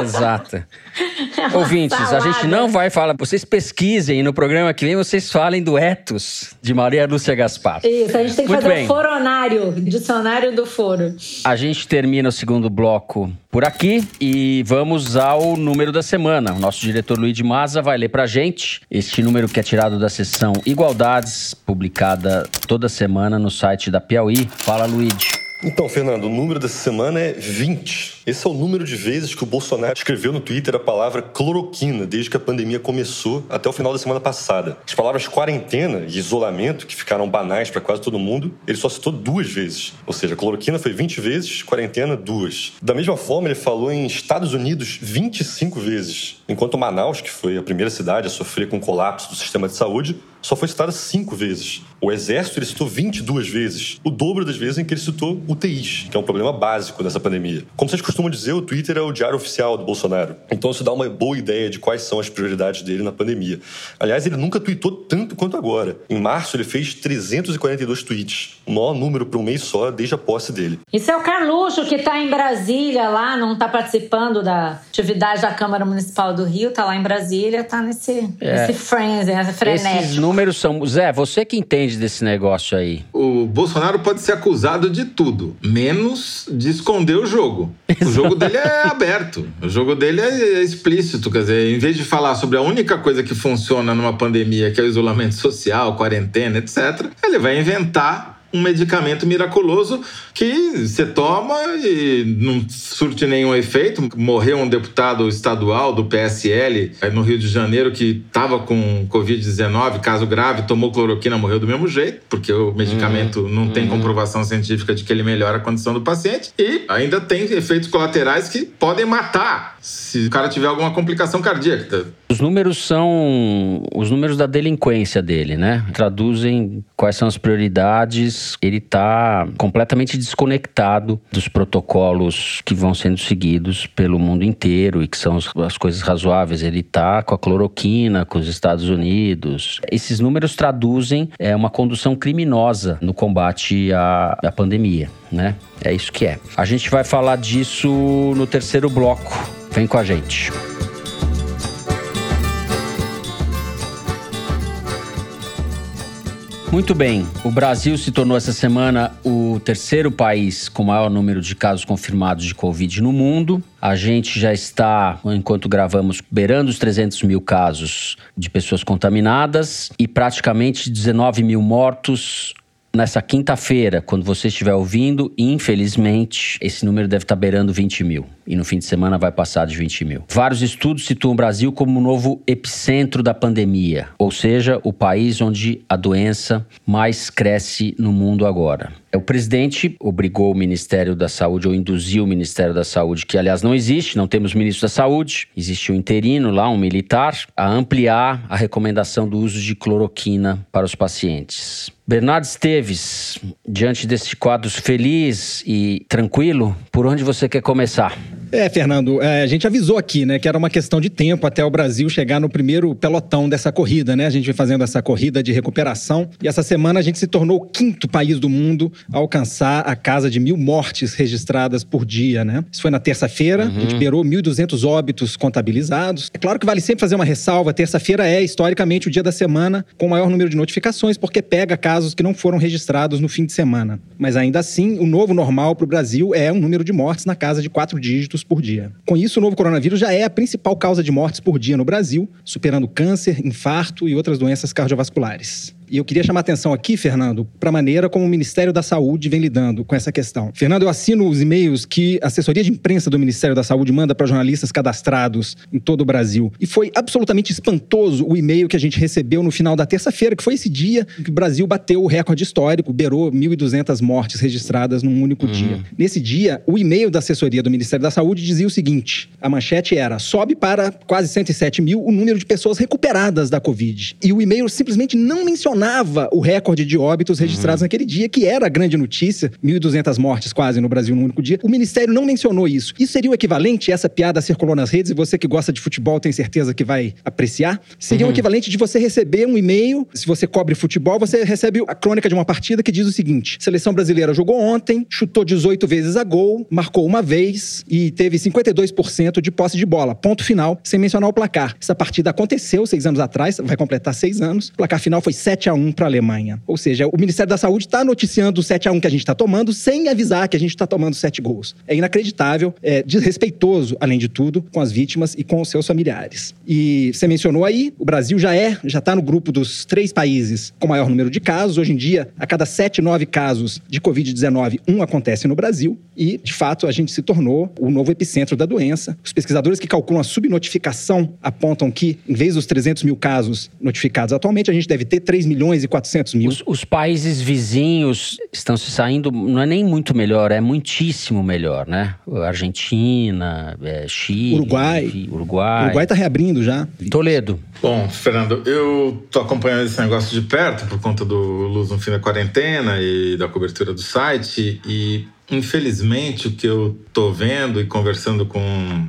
Exato. É Ouvintes, salada. a gente não vai falar. Vocês pesquisem no programa que vem, vocês falem do etos de Maria Lúcia Gaspar. Isso, a gente tem que Muito fazer bem. o foronário, dicionário do foro. A gente termina o segundo bloco por aqui e vamos ao número da semana. O nosso diretor Luiz de Maza vai ler pra gente este número que é tirado da sessão Igualdades, publicada toda semana no site da Piauí. Fala, Luiz. Então, Fernando, o número dessa semana é 20. Esse é o número de vezes que o Bolsonaro escreveu no Twitter a palavra cloroquina desde que a pandemia começou até o final da semana passada. As palavras quarentena e isolamento, que ficaram banais para quase todo mundo, ele só citou duas vezes. Ou seja, cloroquina foi 20 vezes, quarentena duas. Da mesma forma, ele falou em Estados Unidos 25 vezes, enquanto Manaus, que foi a primeira cidade a sofrer com o colapso do sistema de saúde, só foi citada cinco vezes. O Exército ele citou 22 vezes, o dobro das vezes em que ele citou UTIs, que é um problema básico dessa pandemia. Como vocês costumam dizer, o Twitter é o diário oficial do Bolsonaro. Então isso dá uma boa ideia de quais são as prioridades dele na pandemia. Aliás, ele nunca tweetou tanto quanto agora. Em março, ele fez 342 tweets, o maior número para um mês só desde a posse dele. Isso é o Carluxo, que está em Brasília lá, não está participando da atividade da Câmara Municipal do Rio, está lá em Brasília, está nesse, é. nesse frenzy, nesse frenético. Esses números são... Zé, você que entende desse negócio aí. O Bolsonaro pode ser acusado de tudo, menos de esconder o jogo. O jogo dele é aberto, o jogo dele é explícito. Quer dizer, em vez de falar sobre a única coisa que funciona numa pandemia, que é o isolamento social, quarentena, etc., ele vai inventar um medicamento miraculoso que você toma e não surte nenhum efeito. Morreu um deputado estadual do PSL no Rio de Janeiro que estava com Covid-19, caso grave, tomou cloroquina, morreu do mesmo jeito, porque o medicamento uhum. não tem uhum. comprovação científica de que ele melhora a condição do paciente. E ainda tem efeitos colaterais que podem matar se o cara tiver alguma complicação cardíaca. Os números são os números da delinquência dele, né? Traduzem quais são as prioridades. Ele está completamente desconectado dos protocolos que vão sendo seguidos pelo mundo inteiro e que são as coisas razoáveis. Ele está com a cloroquina, com os Estados Unidos. Esses números traduzem é, uma condução criminosa no combate à, à pandemia, né? É isso que é. A gente vai falar disso no terceiro bloco. Vem com a gente. Muito bem. O Brasil se tornou essa semana o terceiro país com maior número de casos confirmados de Covid no mundo. A gente já está, enquanto gravamos, beirando os 300 mil casos de pessoas contaminadas e praticamente 19 mil mortos nessa quinta-feira, quando você estiver ouvindo, infelizmente, esse número deve estar beirando 20 mil. E no fim de semana vai passar de 20 mil. Vários estudos situam o Brasil como o novo epicentro da pandemia, ou seja, o país onde a doença mais cresce no mundo agora. O presidente obrigou o Ministério da Saúde, ou induziu o Ministério da Saúde, que aliás não existe, não temos ministro da Saúde, existe um interino lá, um militar, a ampliar a recomendação do uso de cloroquina para os pacientes. Bernardo Esteves, diante desse quadro feliz e tranquilo, por onde você quer começar? É, Fernando, é, a gente avisou aqui, né, que era uma questão de tempo até o Brasil chegar no primeiro pelotão dessa corrida, né? A gente vem fazendo essa corrida de recuperação e essa semana a gente se tornou o quinto país do mundo a alcançar a casa de mil mortes registradas por dia, né? Isso foi na terça-feira, uhum. a gente beirou 1.200 óbitos contabilizados. É claro que vale sempre fazer uma ressalva, terça-feira é historicamente o dia da semana com o maior número de notificações, porque pega casos que não foram registrados no fim de semana. Mas ainda assim, o novo normal para o Brasil é um número de mortes na casa de quatro dígitos por dia. Com isso, o novo coronavírus já é a principal causa de mortes por dia no Brasil, superando câncer, infarto e outras doenças cardiovasculares. E eu queria chamar a atenção aqui, Fernando, para a maneira como o Ministério da Saúde vem lidando com essa questão. Fernando, eu assino os e-mails que a assessoria de imprensa do Ministério da Saúde manda para jornalistas cadastrados em todo o Brasil. E foi absolutamente espantoso o e-mail que a gente recebeu no final da terça-feira, que foi esse dia que o Brasil bateu o recorde histórico, beirou 1.200 mortes registradas num único uhum. dia. Nesse dia, o e-mail da assessoria do Ministério da Saúde dizia o seguinte: a manchete era: sobe para quase 107 mil o número de pessoas recuperadas da Covid. E o e-mail simplesmente não mencionava questionava o recorde de óbitos registrados uhum. naquele dia, que era a grande notícia, 1.200 mortes quase no Brasil num único dia. O Ministério não mencionou isso. Isso seria o equivalente, essa piada circulou nas redes, e você que gosta de futebol tem certeza que vai apreciar, seria uhum. o equivalente de você receber um e-mail, se você cobre futebol, você recebe a crônica de uma partida que diz o seguinte, seleção brasileira jogou ontem, chutou 18 vezes a gol, marcou uma vez e teve 52% de posse de bola, ponto final, sem mencionar o placar. Essa partida aconteceu seis anos atrás, vai completar seis anos, o placar final foi 7 7 a 1 para a Alemanha. Ou seja, o Ministério da Saúde está noticiando o 7 a 1 que a gente está tomando sem avisar que a gente está tomando sete gols. É inacreditável, é desrespeitoso, além de tudo, com as vítimas e com os seus familiares. E você mencionou aí, o Brasil já é, já está no grupo dos três países com maior número de casos. Hoje em dia, a cada sete, nove casos de Covid-19, um acontece no Brasil. E, de fato, a gente se tornou o novo epicentro da doença. Os pesquisadores que calculam a subnotificação apontam que, em vez dos 300 mil casos notificados atualmente, a gente deve ter 3 milhões e 400 mil. Os, os, países vizinhos estão se saindo, não é nem muito melhor, é muitíssimo melhor, né? Argentina, é, Chile, Uruguai. Uruguai. Uruguai está reabrindo já. Toledo. Bom, Fernando, eu tô acompanhando esse negócio de perto por conta do Luz no Fim da Quarentena e da cobertura do site e Infelizmente, o que eu estou vendo e conversando com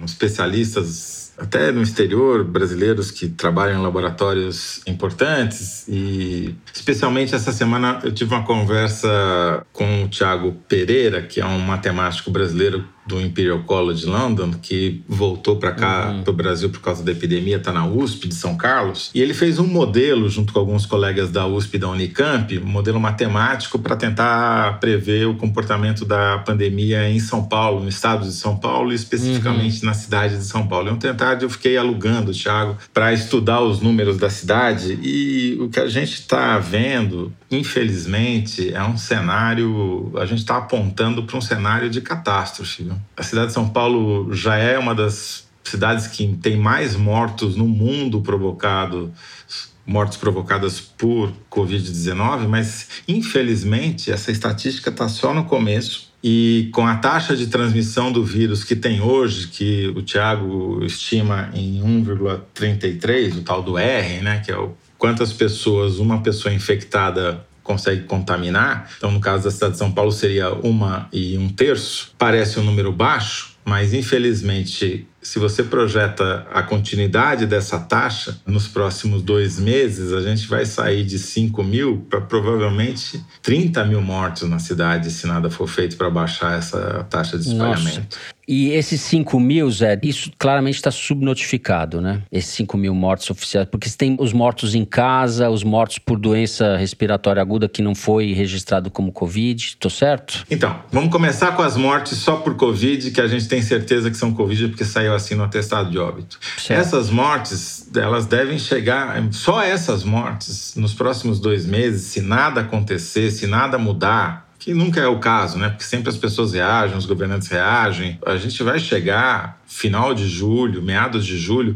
especialistas até no exterior, brasileiros que trabalham em laboratórios importantes e especialmente essa semana eu tive uma conversa com o Tiago Pereira, que é um matemático brasileiro do Imperial College London, que voltou para cá, uhum. para o Brasil por causa da epidemia, está na USP de São Carlos. E ele fez um modelo, junto com alguns colegas da USP e da Unicamp, um modelo matemático para tentar prever o comportamento da pandemia em São Paulo, no estado de São Paulo e especificamente uhum. na cidade de São Paulo. Ontem à tarde eu fiquei alugando, Thiago, para estudar os números da cidade e o que a gente está vendo, infelizmente, é um cenário, a gente está apontando para um cenário de catástrofe. A cidade de São Paulo já é uma das cidades que tem mais mortos no mundo provocado mortes provocadas por Covid-19, mas infelizmente essa estatística está só no começo. E com a taxa de transmissão do vírus que tem hoje, que o Tiago estima em 1,33, o tal do R, né, que é o quantas pessoas uma pessoa infectada consegue contaminar. Então, no caso da cidade de São Paulo, seria uma e um terço. Parece um número baixo, mas infelizmente, se você projeta a continuidade dessa taxa nos próximos dois meses, a gente vai sair de 5 mil para provavelmente 30 mil mortos na cidade, se nada for feito para baixar essa taxa de espalhamento. Nossa. E esses 5 mil, Zé, isso claramente está subnotificado, né? Esses 5 mil mortos oficiais, porque tem os mortos em casa, os mortos por doença respiratória aguda que não foi registrado como Covid, tô certo? Então, vamos começar com as mortes só por Covid, que a gente tem certeza que são Covid porque saiu assim no atestado de óbito. Certo. Essas mortes, elas devem chegar, só essas mortes, nos próximos dois meses, se nada acontecer, se nada mudar, que nunca é o caso, né? Porque sempre as pessoas reagem, os governantes reagem. A gente vai chegar final de julho, meados de julho,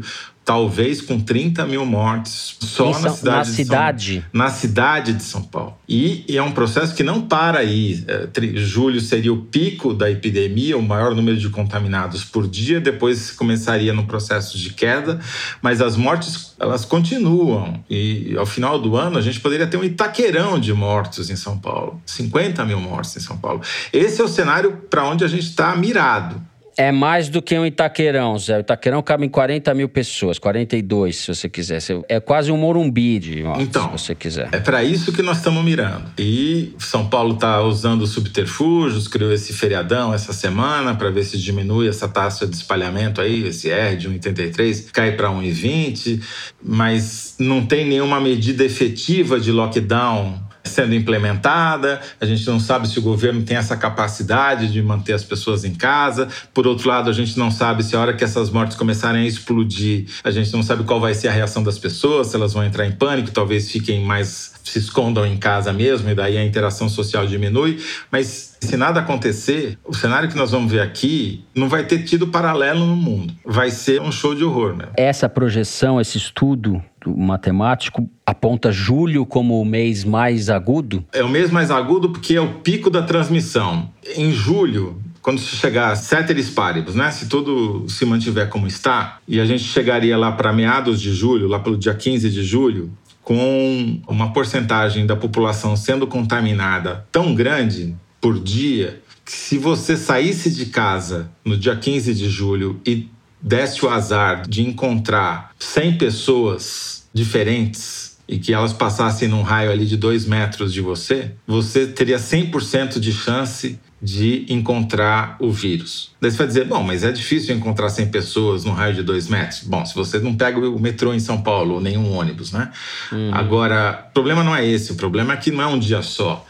talvez com 30 mil mortes só São, na cidade na de cidade. São, na cidade de São Paulo. E, e, é um processo que não para aí. É, julho seria o pico da epidemia, o maior número de contaminados por dia. Depois começaria no processo de queda, mas as mortes elas continuam. E ao final do ano a gente poderia ter um Itaquerão de mortos em São Paulo, 50 mil mortes em São Paulo. Esse é o cenário para onde a gente está mirado. É mais do que um Itaquerão, Zé. O Itaquerão cabe em 40 mil pessoas, 42 se você quiser. É quase um Morumbi de mortes, então, se você quiser. É para isso que nós estamos mirando. E São Paulo está usando subterfúgios, criou esse feriadão essa semana para ver se diminui essa taxa de espalhamento aí, esse R de 1,83 cai para 1,20, mas não tem nenhuma medida efetiva de lockdown sendo implementada, a gente não sabe se o governo tem essa capacidade de manter as pessoas em casa. Por outro lado, a gente não sabe se a hora que essas mortes começarem a explodir, a gente não sabe qual vai ser a reação das pessoas, se elas vão entrar em pânico, talvez fiquem mais se escondam em casa mesmo e daí a interação social diminui, mas se nada acontecer, o cenário que nós vamos ver aqui não vai ter tido paralelo no mundo. Vai ser um show de horror mesmo. Essa projeção, esse estudo matemático aponta julho como o mês mais agudo? É o mês mais agudo porque é o pico da transmissão. Em julho, quando se chegar a ceteris paribus, né? Se tudo se mantiver como está, e a gente chegaria lá para meados de julho, lá pelo dia 15 de julho, com uma porcentagem da população sendo contaminada tão grande por dia, que se você saísse de casa no dia 15 de julho e desse o azar de encontrar 100 pessoas diferentes e que elas passassem num raio ali de 2 metros de você, você teria 100% de chance de encontrar o vírus. Daí você vai dizer, bom, mas é difícil encontrar 100 pessoas num raio de 2 metros. Bom, se você não pega o metrô em São Paulo ou nenhum ônibus, né? Uhum. Agora, o problema não é esse, o problema é que não é um dia só.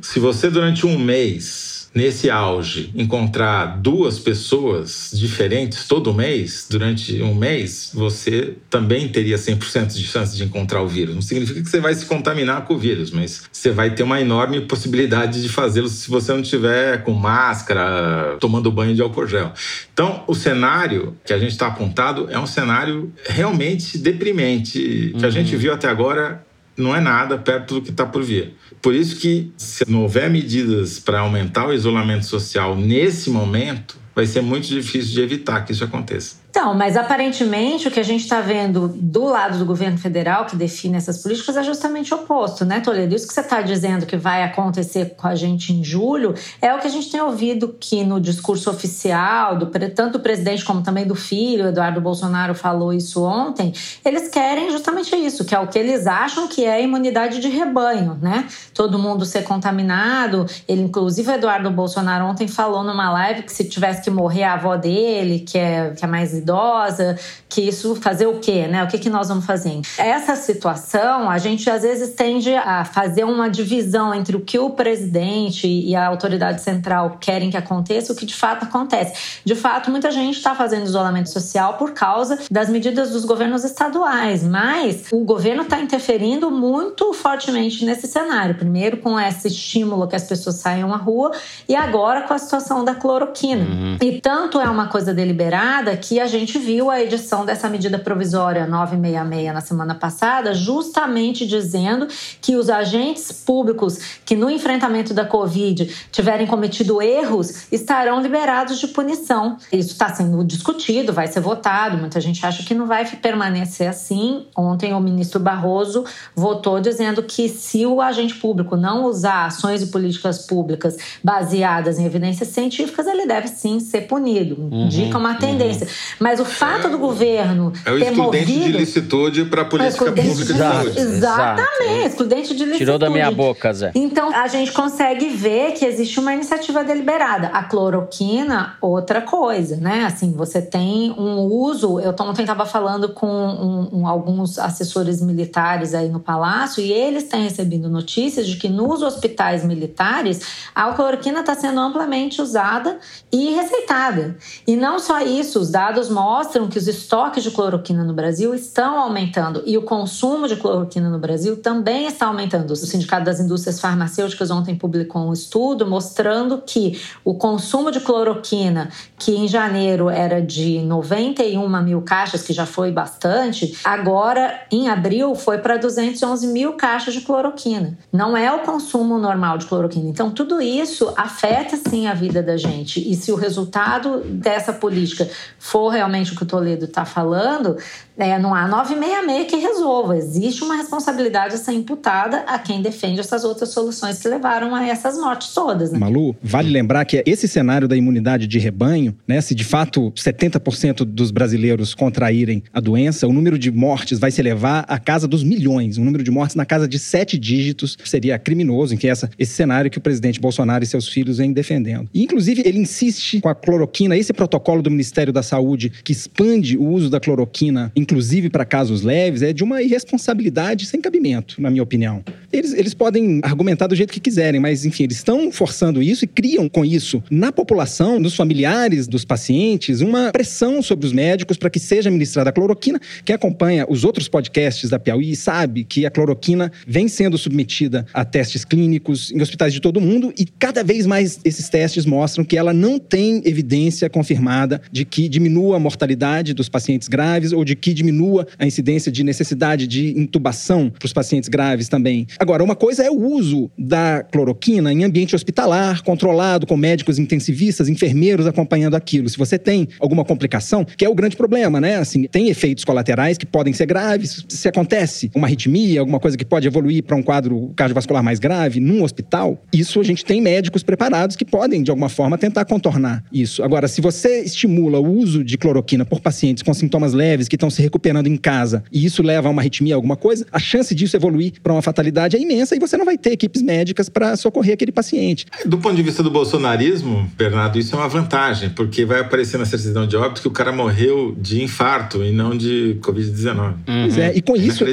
Se você durante um mês nesse auge, encontrar duas pessoas diferentes todo mês, durante um mês, você também teria 100% de chance de encontrar o vírus. Não significa que você vai se contaminar com o vírus, mas você vai ter uma enorme possibilidade de fazê-lo se você não estiver com máscara, tomando banho de álcool gel. Então, o cenário que a gente está apontado é um cenário realmente deprimente, que uhum. a gente viu até agora não é nada perto do que está por vir. Por isso que, se não houver medidas para aumentar o isolamento social nesse momento, vai ser muito difícil de evitar que isso aconteça. Então, mas aparentemente o que a gente está vendo do lado do governo federal que define essas políticas é justamente o oposto, né, Toledo? Isso que você está dizendo que vai acontecer com a gente em julho é o que a gente tem ouvido que no discurso oficial, do, tanto do presidente como também do filho, Eduardo Bolsonaro falou isso ontem, eles querem justamente isso, que é o que eles acham que é a imunidade de rebanho, né? Todo mundo ser contaminado. Ele, inclusive, Eduardo Bolsonaro ontem falou numa live que se tivesse que morrer a avó dele, que é, que é mais idosa, que isso fazer o quê, né? O que, que nós vamos fazer? Essa situação, a gente às vezes tende a fazer uma divisão entre o que o presidente e a autoridade central querem que aconteça e o que de fato acontece. De fato, muita gente está fazendo isolamento social por causa das medidas dos governos estaduais, mas o governo está interferindo muito fortemente nesse cenário. Primeiro, com esse estímulo que as pessoas saiam à rua, e agora com a situação da cloroquina. Uhum. E tanto é uma coisa deliberada que a gente viu a edição dessa medida provisória 966 na semana passada, justamente dizendo que os agentes públicos que no enfrentamento da Covid tiverem cometido erros estarão liberados de punição. Isso está sendo discutido, vai ser votado. Muita gente acha que não vai permanecer assim. Ontem o ministro Barroso votou dizendo que se o agente público não usar ações e políticas públicas baseadas em evidências científicas, ele deve sim ser punido. Uhum, Indica uma tendência. Uhum. Mas o fato é, do governo é o ter excludente movido, de licitude para a política pública de, saúde. Exatamente, excludente de licitude. Tirou da minha boca, Zé. Então a gente consegue ver que existe uma iniciativa deliberada. A cloroquina, outra coisa, né? Assim, você tem um uso. Eu ontem estava falando com um, um, alguns assessores militares aí no palácio e eles têm recebido notícias de que nos hospitais militares a cloroquina está sendo amplamente usada e receitada. E não só isso, os dados mostram que os estoques de cloroquina no Brasil estão aumentando e o consumo de cloroquina no Brasil também está aumentando. O Sindicato das Indústrias Farmacêuticas ontem publicou um estudo mostrando que o consumo de cloroquina, que em janeiro era de 91 mil caixas, que já foi bastante, agora em abril foi para 211 mil caixas de cloroquina. Não é o consumo normal de cloroquina. Então, tudo isso afeta sim a vida da gente. E se o resultado dessa política for realmente o que o Toledo está falando, é, não há 966 que resolva. Existe uma responsabilidade a ser imputada a quem defende essas outras soluções que levaram a essas mortes todas. Né? Malu, vale lembrar que esse cenário da imunidade de rebanho, né, se de fato 70% dos brasileiros contraírem a doença, o número de mortes vai se elevar à casa dos milhões. O número de mortes na casa de sete dígitos seria criminoso, em que essa, esse cenário que o presidente Bolsonaro e seus filhos vêm defendendo. E, inclusive, ele insiste com a cloroquina, esse protocolo do Ministério da Saúde que expande o uso da cloroquina em inclusive para casos leves, é de uma irresponsabilidade sem cabimento, na minha opinião. Eles, eles podem argumentar do jeito que quiserem, mas, enfim, eles estão forçando isso e criam com isso na população, nos familiares dos pacientes, uma pressão sobre os médicos para que seja administrada a cloroquina. Quem acompanha os outros podcasts da Piauí sabe que a cloroquina vem sendo submetida a testes clínicos em hospitais de todo o mundo e cada vez mais esses testes mostram que ela não tem evidência confirmada de que diminua a mortalidade dos pacientes graves ou de que diminua a incidência de necessidade de intubação para os pacientes graves também. Agora, uma coisa é o uso da cloroquina em ambiente hospitalar, controlado, com médicos intensivistas, enfermeiros acompanhando aquilo. Se você tem alguma complicação, que é o grande problema, né? Assim, tem efeitos colaterais que podem ser graves. Se acontece uma arritmia, alguma coisa que pode evoluir para um quadro cardiovascular mais grave num hospital, isso a gente tem médicos preparados que podem, de alguma forma, tentar contornar isso. Agora, se você estimula o uso de cloroquina por pacientes com sintomas leves que estão se recuperando em casa e isso leva a uma arritmia, alguma coisa, a chance disso evoluir para uma fatalidade é imensa e você não vai ter equipes médicas para socorrer aquele paciente. Do ponto de vista do bolsonarismo, Bernardo, isso é uma vantagem, porque vai aparecer na certidão de óbito que o cara morreu de infarto e não de Covid-19. Uhum. Pois é, e com isso,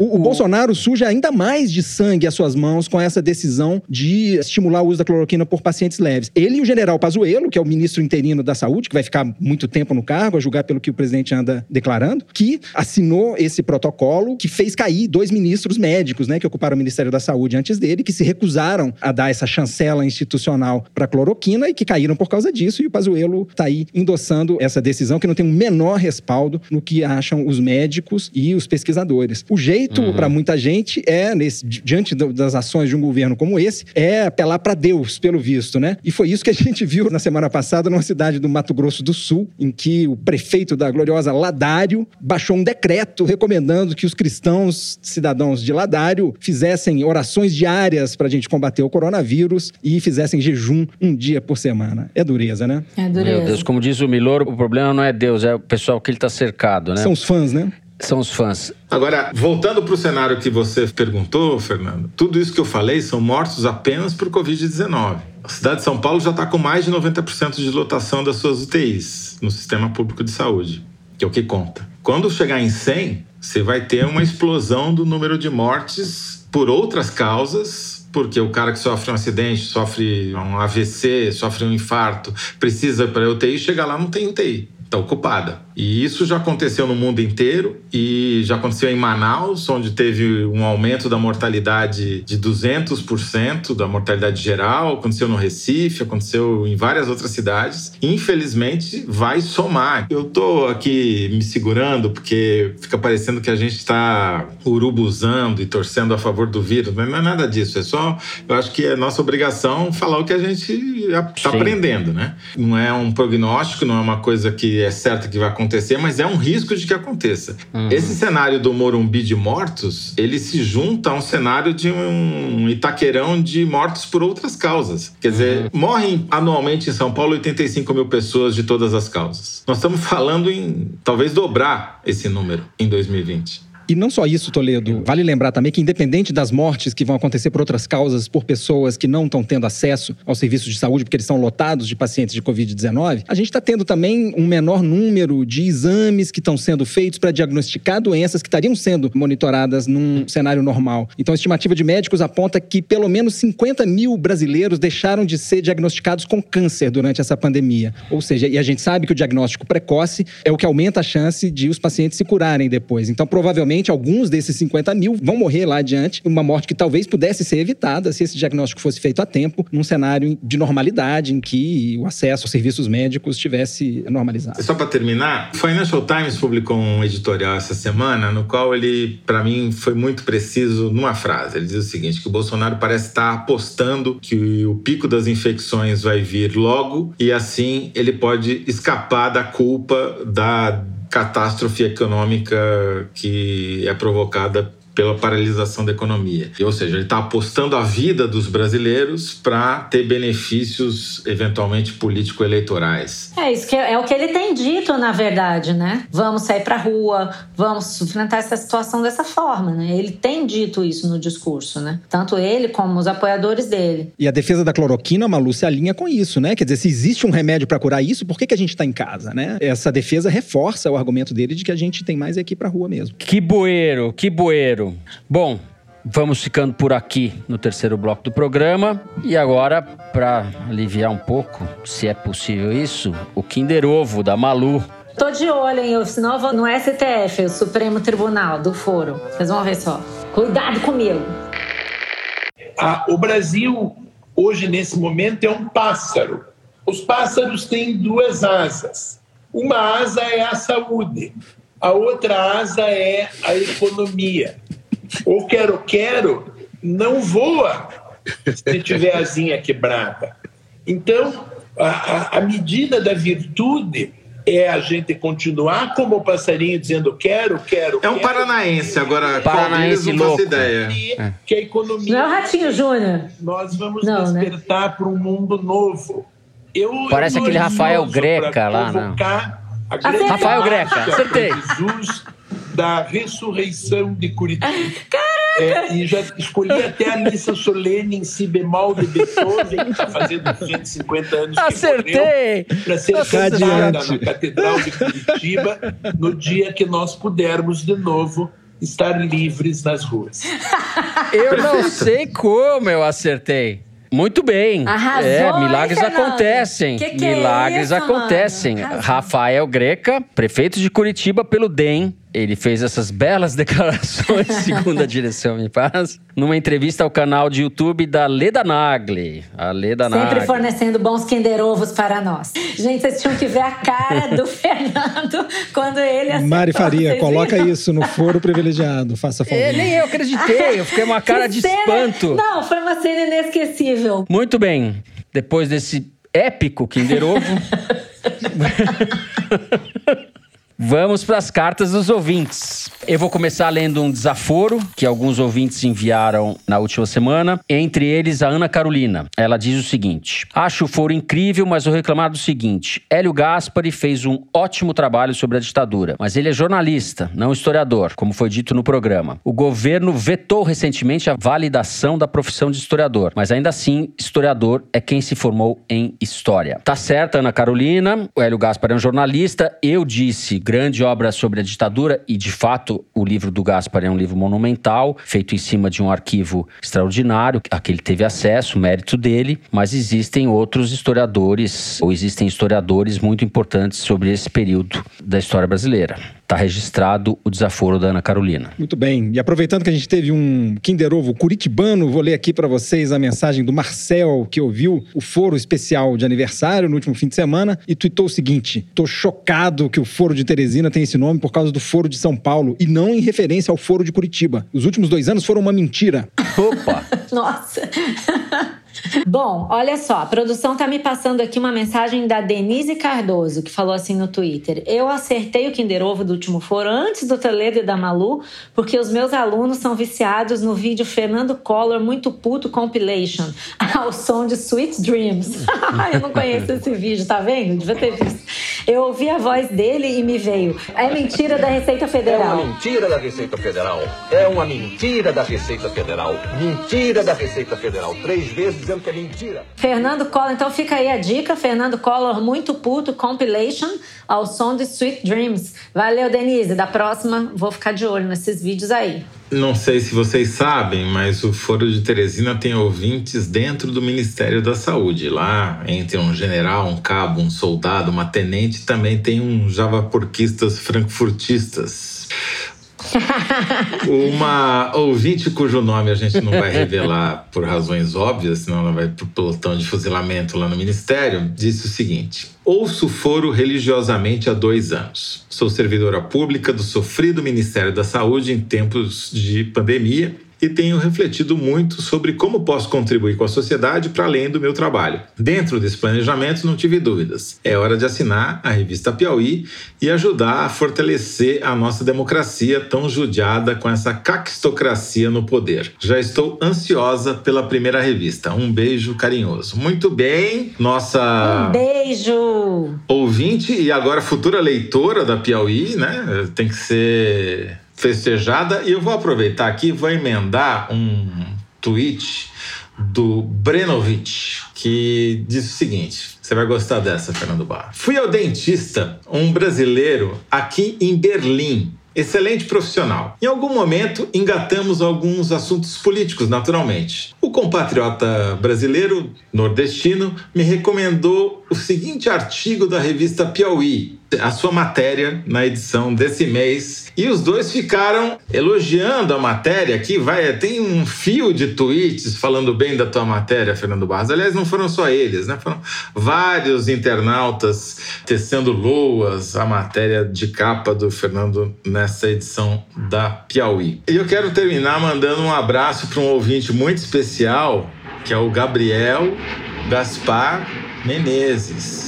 o, o Bolsonaro suja ainda mais de sangue as suas mãos com essa decisão de estimular o uso da cloroquina por pacientes leves. Ele e o general Pazuello, que é o ministro interino da Saúde, que vai ficar muito tempo no cargo, a julgar pelo que o presidente anda declarando, que assinou esse protocolo que fez cair dois ministros médicos, né, que ocuparam o Ministério da Saúde antes dele, que se recusaram a dar essa chancela institucional para a cloroquina e que caíram por causa disso. E o Pazuello está aí endossando essa decisão que não tem o um menor respaldo no que acham os médicos e os pesquisadores. O jeito uhum. para muita gente é, nesse, diante das ações de um governo como esse, é apelar para Deus, pelo visto, né? E foi isso que a gente viu na semana passada numa cidade do Mato Grosso do Sul, em que o prefeito da gloriosa Ladário baixou um decreto recomendando que os cristãos, cidadãos de Ladário, fizessem orações diárias para a gente combater o coronavírus e fizessem jejum um dia por semana. É dureza, né? É dureza. Meu Deus, como diz o Milor, o problema não é Deus, é o pessoal que ele está cercado, né? São os fãs, né? São os fãs. Agora, voltando para o cenário que você perguntou, Fernando, tudo isso que eu falei são mortos apenas por Covid-19. A cidade de São Paulo já está com mais de 90% de lotação das suas UTIs no sistema público de saúde, que é o que conta. Quando chegar em 100, você vai ter uma explosão do número de mortes por outras causas, porque o cara que sofre um acidente, sofre um AVC, sofre um infarto, precisa para UTI, chega lá não tem UTI, está ocupada. E isso já aconteceu no mundo inteiro e já aconteceu em Manaus, onde teve um aumento da mortalidade de 200% da mortalidade geral, aconteceu no Recife, aconteceu em várias outras cidades. Infelizmente, vai somar. Eu tô aqui me segurando porque fica parecendo que a gente está urubuzando e torcendo a favor do vírus, mas não é nada disso. É só, eu acho que é nossa obrigação falar o que a gente está aprendendo, né? Não é um prognóstico, não é uma coisa que que é certo que vai acontecer, mas é um risco de que aconteça. Uhum. Esse cenário do Morumbi de mortos, ele se junta a um cenário de um Itaquerão de mortos por outras causas. Quer dizer, uhum. morrem anualmente em São Paulo 85 mil pessoas de todas as causas. Nós estamos falando em talvez dobrar esse número em 2020. E não só isso, Toledo. Vale lembrar também que, independente das mortes que vão acontecer por outras causas, por pessoas que não estão tendo acesso aos serviços de saúde, porque eles são lotados de pacientes de Covid-19, a gente está tendo também um menor número de exames que estão sendo feitos para diagnosticar doenças que estariam sendo monitoradas num cenário normal. Então, a estimativa de médicos aponta que pelo menos 50 mil brasileiros deixaram de ser diagnosticados com câncer durante essa pandemia. Ou seja, e a gente sabe que o diagnóstico precoce é o que aumenta a chance de os pacientes se curarem depois. Então, provavelmente, provavelmente alguns desses 50 mil vão morrer lá adiante, uma morte que talvez pudesse ser evitada se esse diagnóstico fosse feito a tempo, num cenário de normalidade, em que o acesso aos serviços médicos estivesse normalizado. Só para terminar, o Financial Times publicou um editorial essa semana, no qual ele, para mim, foi muito preciso numa frase. Ele diz o seguinte: que o Bolsonaro parece estar apostando que o pico das infecções vai vir logo e assim ele pode escapar da culpa da catástrofe econômica que é provocada pela paralisação da economia. Ou seja, ele está apostando a vida dos brasileiros para ter benefícios, eventualmente, político-eleitorais. É isso que é, é, o que ele tem dito, na verdade, né? Vamos sair para a rua, vamos enfrentar essa situação dessa forma, né? Ele tem dito isso no discurso, né? Tanto ele como os apoiadores dele. E a defesa da cloroquina, Malu, se alinha com isso, né? Quer dizer, se existe um remédio para curar isso, por que, que a gente está em casa, né? Essa defesa reforça o argumento dele de que a gente tem mais é aqui para a rua mesmo. Que bueiro, que bueiro. Bom, vamos ficando por aqui no terceiro bloco do programa. E agora, para aliviar um pouco, se é possível isso, o Kinder Ovo da Malu. Tô de olho, hein? Eu, senão eu vou no STF, o Supremo Tribunal do Foro. Vocês vão ver só. Cuidado comigo. Ah, o Brasil, hoje, nesse momento, é um pássaro. Os pássaros têm duas asas. Uma asa é a saúde, a outra asa é a economia. O quero, quero não voa se tiver asinha quebrada. Então, a, a medida da virtude é a gente continuar como o passarinho dizendo quero, quero. É um quero, paranaense agora. Paranaense não louco. ideia. É. Que a economia. Não é o Ratinho Júnior. Nós vamos não, né? despertar né? para um mundo novo. Eu, Parece aquele Rafael Greca lá, não? Rafael Greca, acertei. Jesus da ressurreição de Curitiba. É, e já escolhi até a missa solene em si bemol de Beethoven, que está fazendo 250 anos Acertei! para ser cantada na Catedral de Curitiba no dia que nós pudermos de novo estar livres nas ruas. Eu não sei como eu acertei. Muito bem. Arrasou, é, milagres acontecem. Que que milagres é isso, acontecem. Rafael Greca, prefeito de Curitiba pelo DEM, ele fez essas belas declarações, segundo a direção me paz, numa entrevista ao canal de YouTube da Leda Nagli. A Leda Sempre Nagli. fornecendo bons Kinder Ovos para nós. Gente, vocês tinham que ver a cara do Fernando quando ele acertou. Mari Faria, coloca isso no foro privilegiado, faça favor. É, nem eu acreditei, eu fiquei uma cara de cena... espanto. Não, foi uma cena inesquecível. Muito bem, depois desse épico Kinder Ovo... Vamos para as cartas dos ouvintes. Eu vou começar lendo um desaforo que alguns ouvintes enviaram na última semana, entre eles a Ana Carolina. Ela diz o seguinte: Acho o foro incrível, mas vou reclamar do seguinte: Hélio Gaspari fez um ótimo trabalho sobre a ditadura, mas ele é jornalista, não historiador, como foi dito no programa. O governo vetou recentemente a validação da profissão de historiador, mas ainda assim, historiador é quem se formou em história. Tá certa, Ana Carolina, o Hélio Gaspari é um jornalista, eu disse grande obra sobre a ditadura, e de fato o livro do Gaspar é um livro monumental, feito em cima de um arquivo extraordinário, a que ele teve acesso, mérito dele, mas existem outros historiadores, ou existem historiadores muito importantes sobre esse período da história brasileira. Está registrado o desaforo da Ana Carolina. Muito bem. E aproveitando que a gente teve um Kinder Ovo curitibano, vou ler aqui para vocês a mensagem do Marcel, que ouviu o foro especial de aniversário no último fim de semana e tweetou o seguinte: Tô chocado que o foro de Teresina tem esse nome por causa do foro de São Paulo e não em referência ao foro de Curitiba. Os últimos dois anos foram uma mentira. Opa! Nossa! Bom, olha só, a produção tá me passando aqui uma mensagem da Denise Cardoso, que falou assim no Twitter: Eu acertei o Kinder Ovo do último foro antes do Toledo e da Malu, porque os meus alunos são viciados no vídeo Fernando Collor Muito Puto Compilation, ao som de Sweet Dreams. Eu não conheço esse vídeo, tá vendo? Devia ter visto. Eu ouvi a voz dele e me veio. É mentira da Receita Federal. É uma mentira da Receita Federal. É uma mentira da Receita Federal. Mentira da Receita Federal. Três vezes dizendo que é mentira. Fernando Collor, então fica aí a dica. Fernando Collor, muito puto, compilation ao som de Sweet Dreams. Valeu, Denise. Da próxima, vou ficar de olho nesses vídeos aí. Não sei se vocês sabem, mas o Foro de Teresina tem ouvintes dentro do Ministério da Saúde. Lá, entre um general, um cabo, um soldado, uma tenente, também tem um javaporquistas frankfurtistas. Uma ouvinte cujo nome a gente não vai revelar por razões óbvias, senão ela vai pro pelotão de fuzilamento lá no ministério, disse o seguinte: Ouço foro religiosamente há dois anos. Sou servidora pública do sofrido Ministério da Saúde em tempos de pandemia e tenho refletido muito sobre como posso contribuir com a sociedade para além do meu trabalho. Dentro desse planejamento, não tive dúvidas. É hora de assinar a revista Piauí e ajudar a fortalecer a nossa democracia tão judiada com essa caquistocracia no poder. Já estou ansiosa pela primeira revista. Um beijo carinhoso. Muito bem, nossa. Um beijo! Ouvinte e agora futura leitora da Piauí, né? Tem que ser festejada. E eu vou aproveitar aqui, vou emendar um tweet do Brenovich, que diz o seguinte: você vai gostar dessa, Fernando Barra. Fui ao dentista, um brasileiro, aqui em Berlim. Excelente profissional. Em algum momento, engatamos alguns assuntos políticos, naturalmente. O compatriota brasileiro, nordestino, me recomendou o seguinte artigo da revista Piauí, a sua matéria na edição desse mês. E os dois ficaram elogiando a matéria que vai tem um fio de tweets falando bem da tua matéria, Fernando Barros. Aliás, não foram só eles, né? Foram vários internautas tecendo loas a matéria de capa do Fernando nessa edição da Piauí. E eu quero terminar mandando um abraço para um ouvinte muito especial, que é o Gabriel Gaspar Menezes.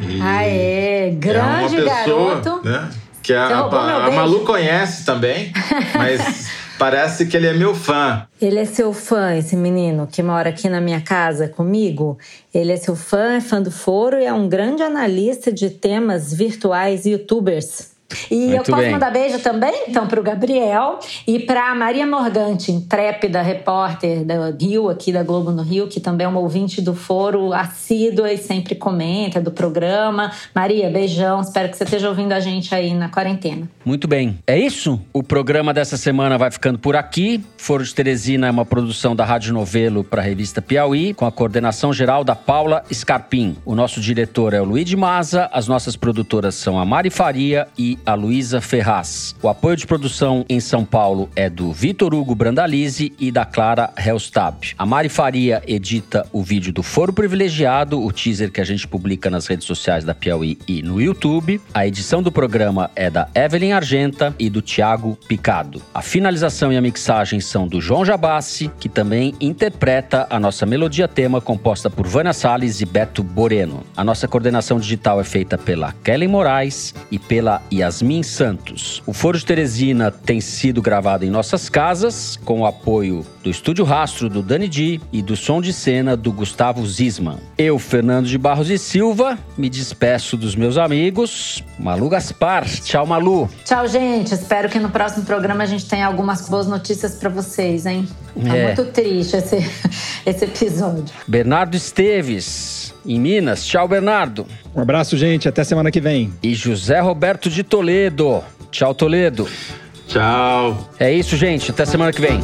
E ah, é. Grande é pessoa, garoto. Né, que a, a, a Malu conhece também, mas parece que ele é meu fã. Ele é seu fã, esse menino que mora aqui na minha casa comigo. Ele é seu fã, é fã do Foro e é um grande analista de temas virtuais e youtubers. E Muito eu posso bem. mandar beijo também, então, para o Gabriel e para a Maria Morgante, intrépida repórter do Rio, aqui da Globo no Rio, que também é uma ouvinte do foro assídua e sempre comenta do programa. Maria, beijão. Espero que você esteja ouvindo a gente aí na quarentena. Muito bem. É isso? O programa dessa semana vai ficando por aqui. Foro de Teresina é uma produção da Rádio Novelo para a revista Piauí, com a coordenação geral da Paula Scarpim. O nosso diretor é o Luiz de Maza, as nossas produtoras são a Mari Faria e a Luísa Ferraz. O apoio de produção em São Paulo é do Vitor Hugo Brandalize e da Clara Helstab. A Mari Faria edita o vídeo do Foro Privilegiado, o teaser que a gente publica nas redes sociais da Piauí e no YouTube. A edição do programa é da Evelyn Argenta e do Tiago Picado. A finalização e a mixagem são do João Jabassi, que também interpreta a nossa melodia tema composta por Vânia Salles e Beto Boreno. A nossa coordenação digital é feita pela Kelly Moraes e pela Yasmin Santos. O Foro de Teresina tem sido gravado em nossas casas, com o apoio do Estúdio Rastro do Dani Di e do som de cena do Gustavo Zisman. Eu, Fernando de Barros e Silva, me despeço dos meus amigos. Malu Gaspar. Tchau, Malu. Tchau, gente. Espero que no próximo programa a gente tenha algumas boas notícias para vocês, hein? Tá é. muito triste esse, esse episódio. Bernardo Esteves, em Minas. Tchau, Bernardo. Um abraço, gente. Até semana que vem. E José Roberto de Toledo. Tchau, Toledo. Tchau. É isso, gente. Até semana que vem.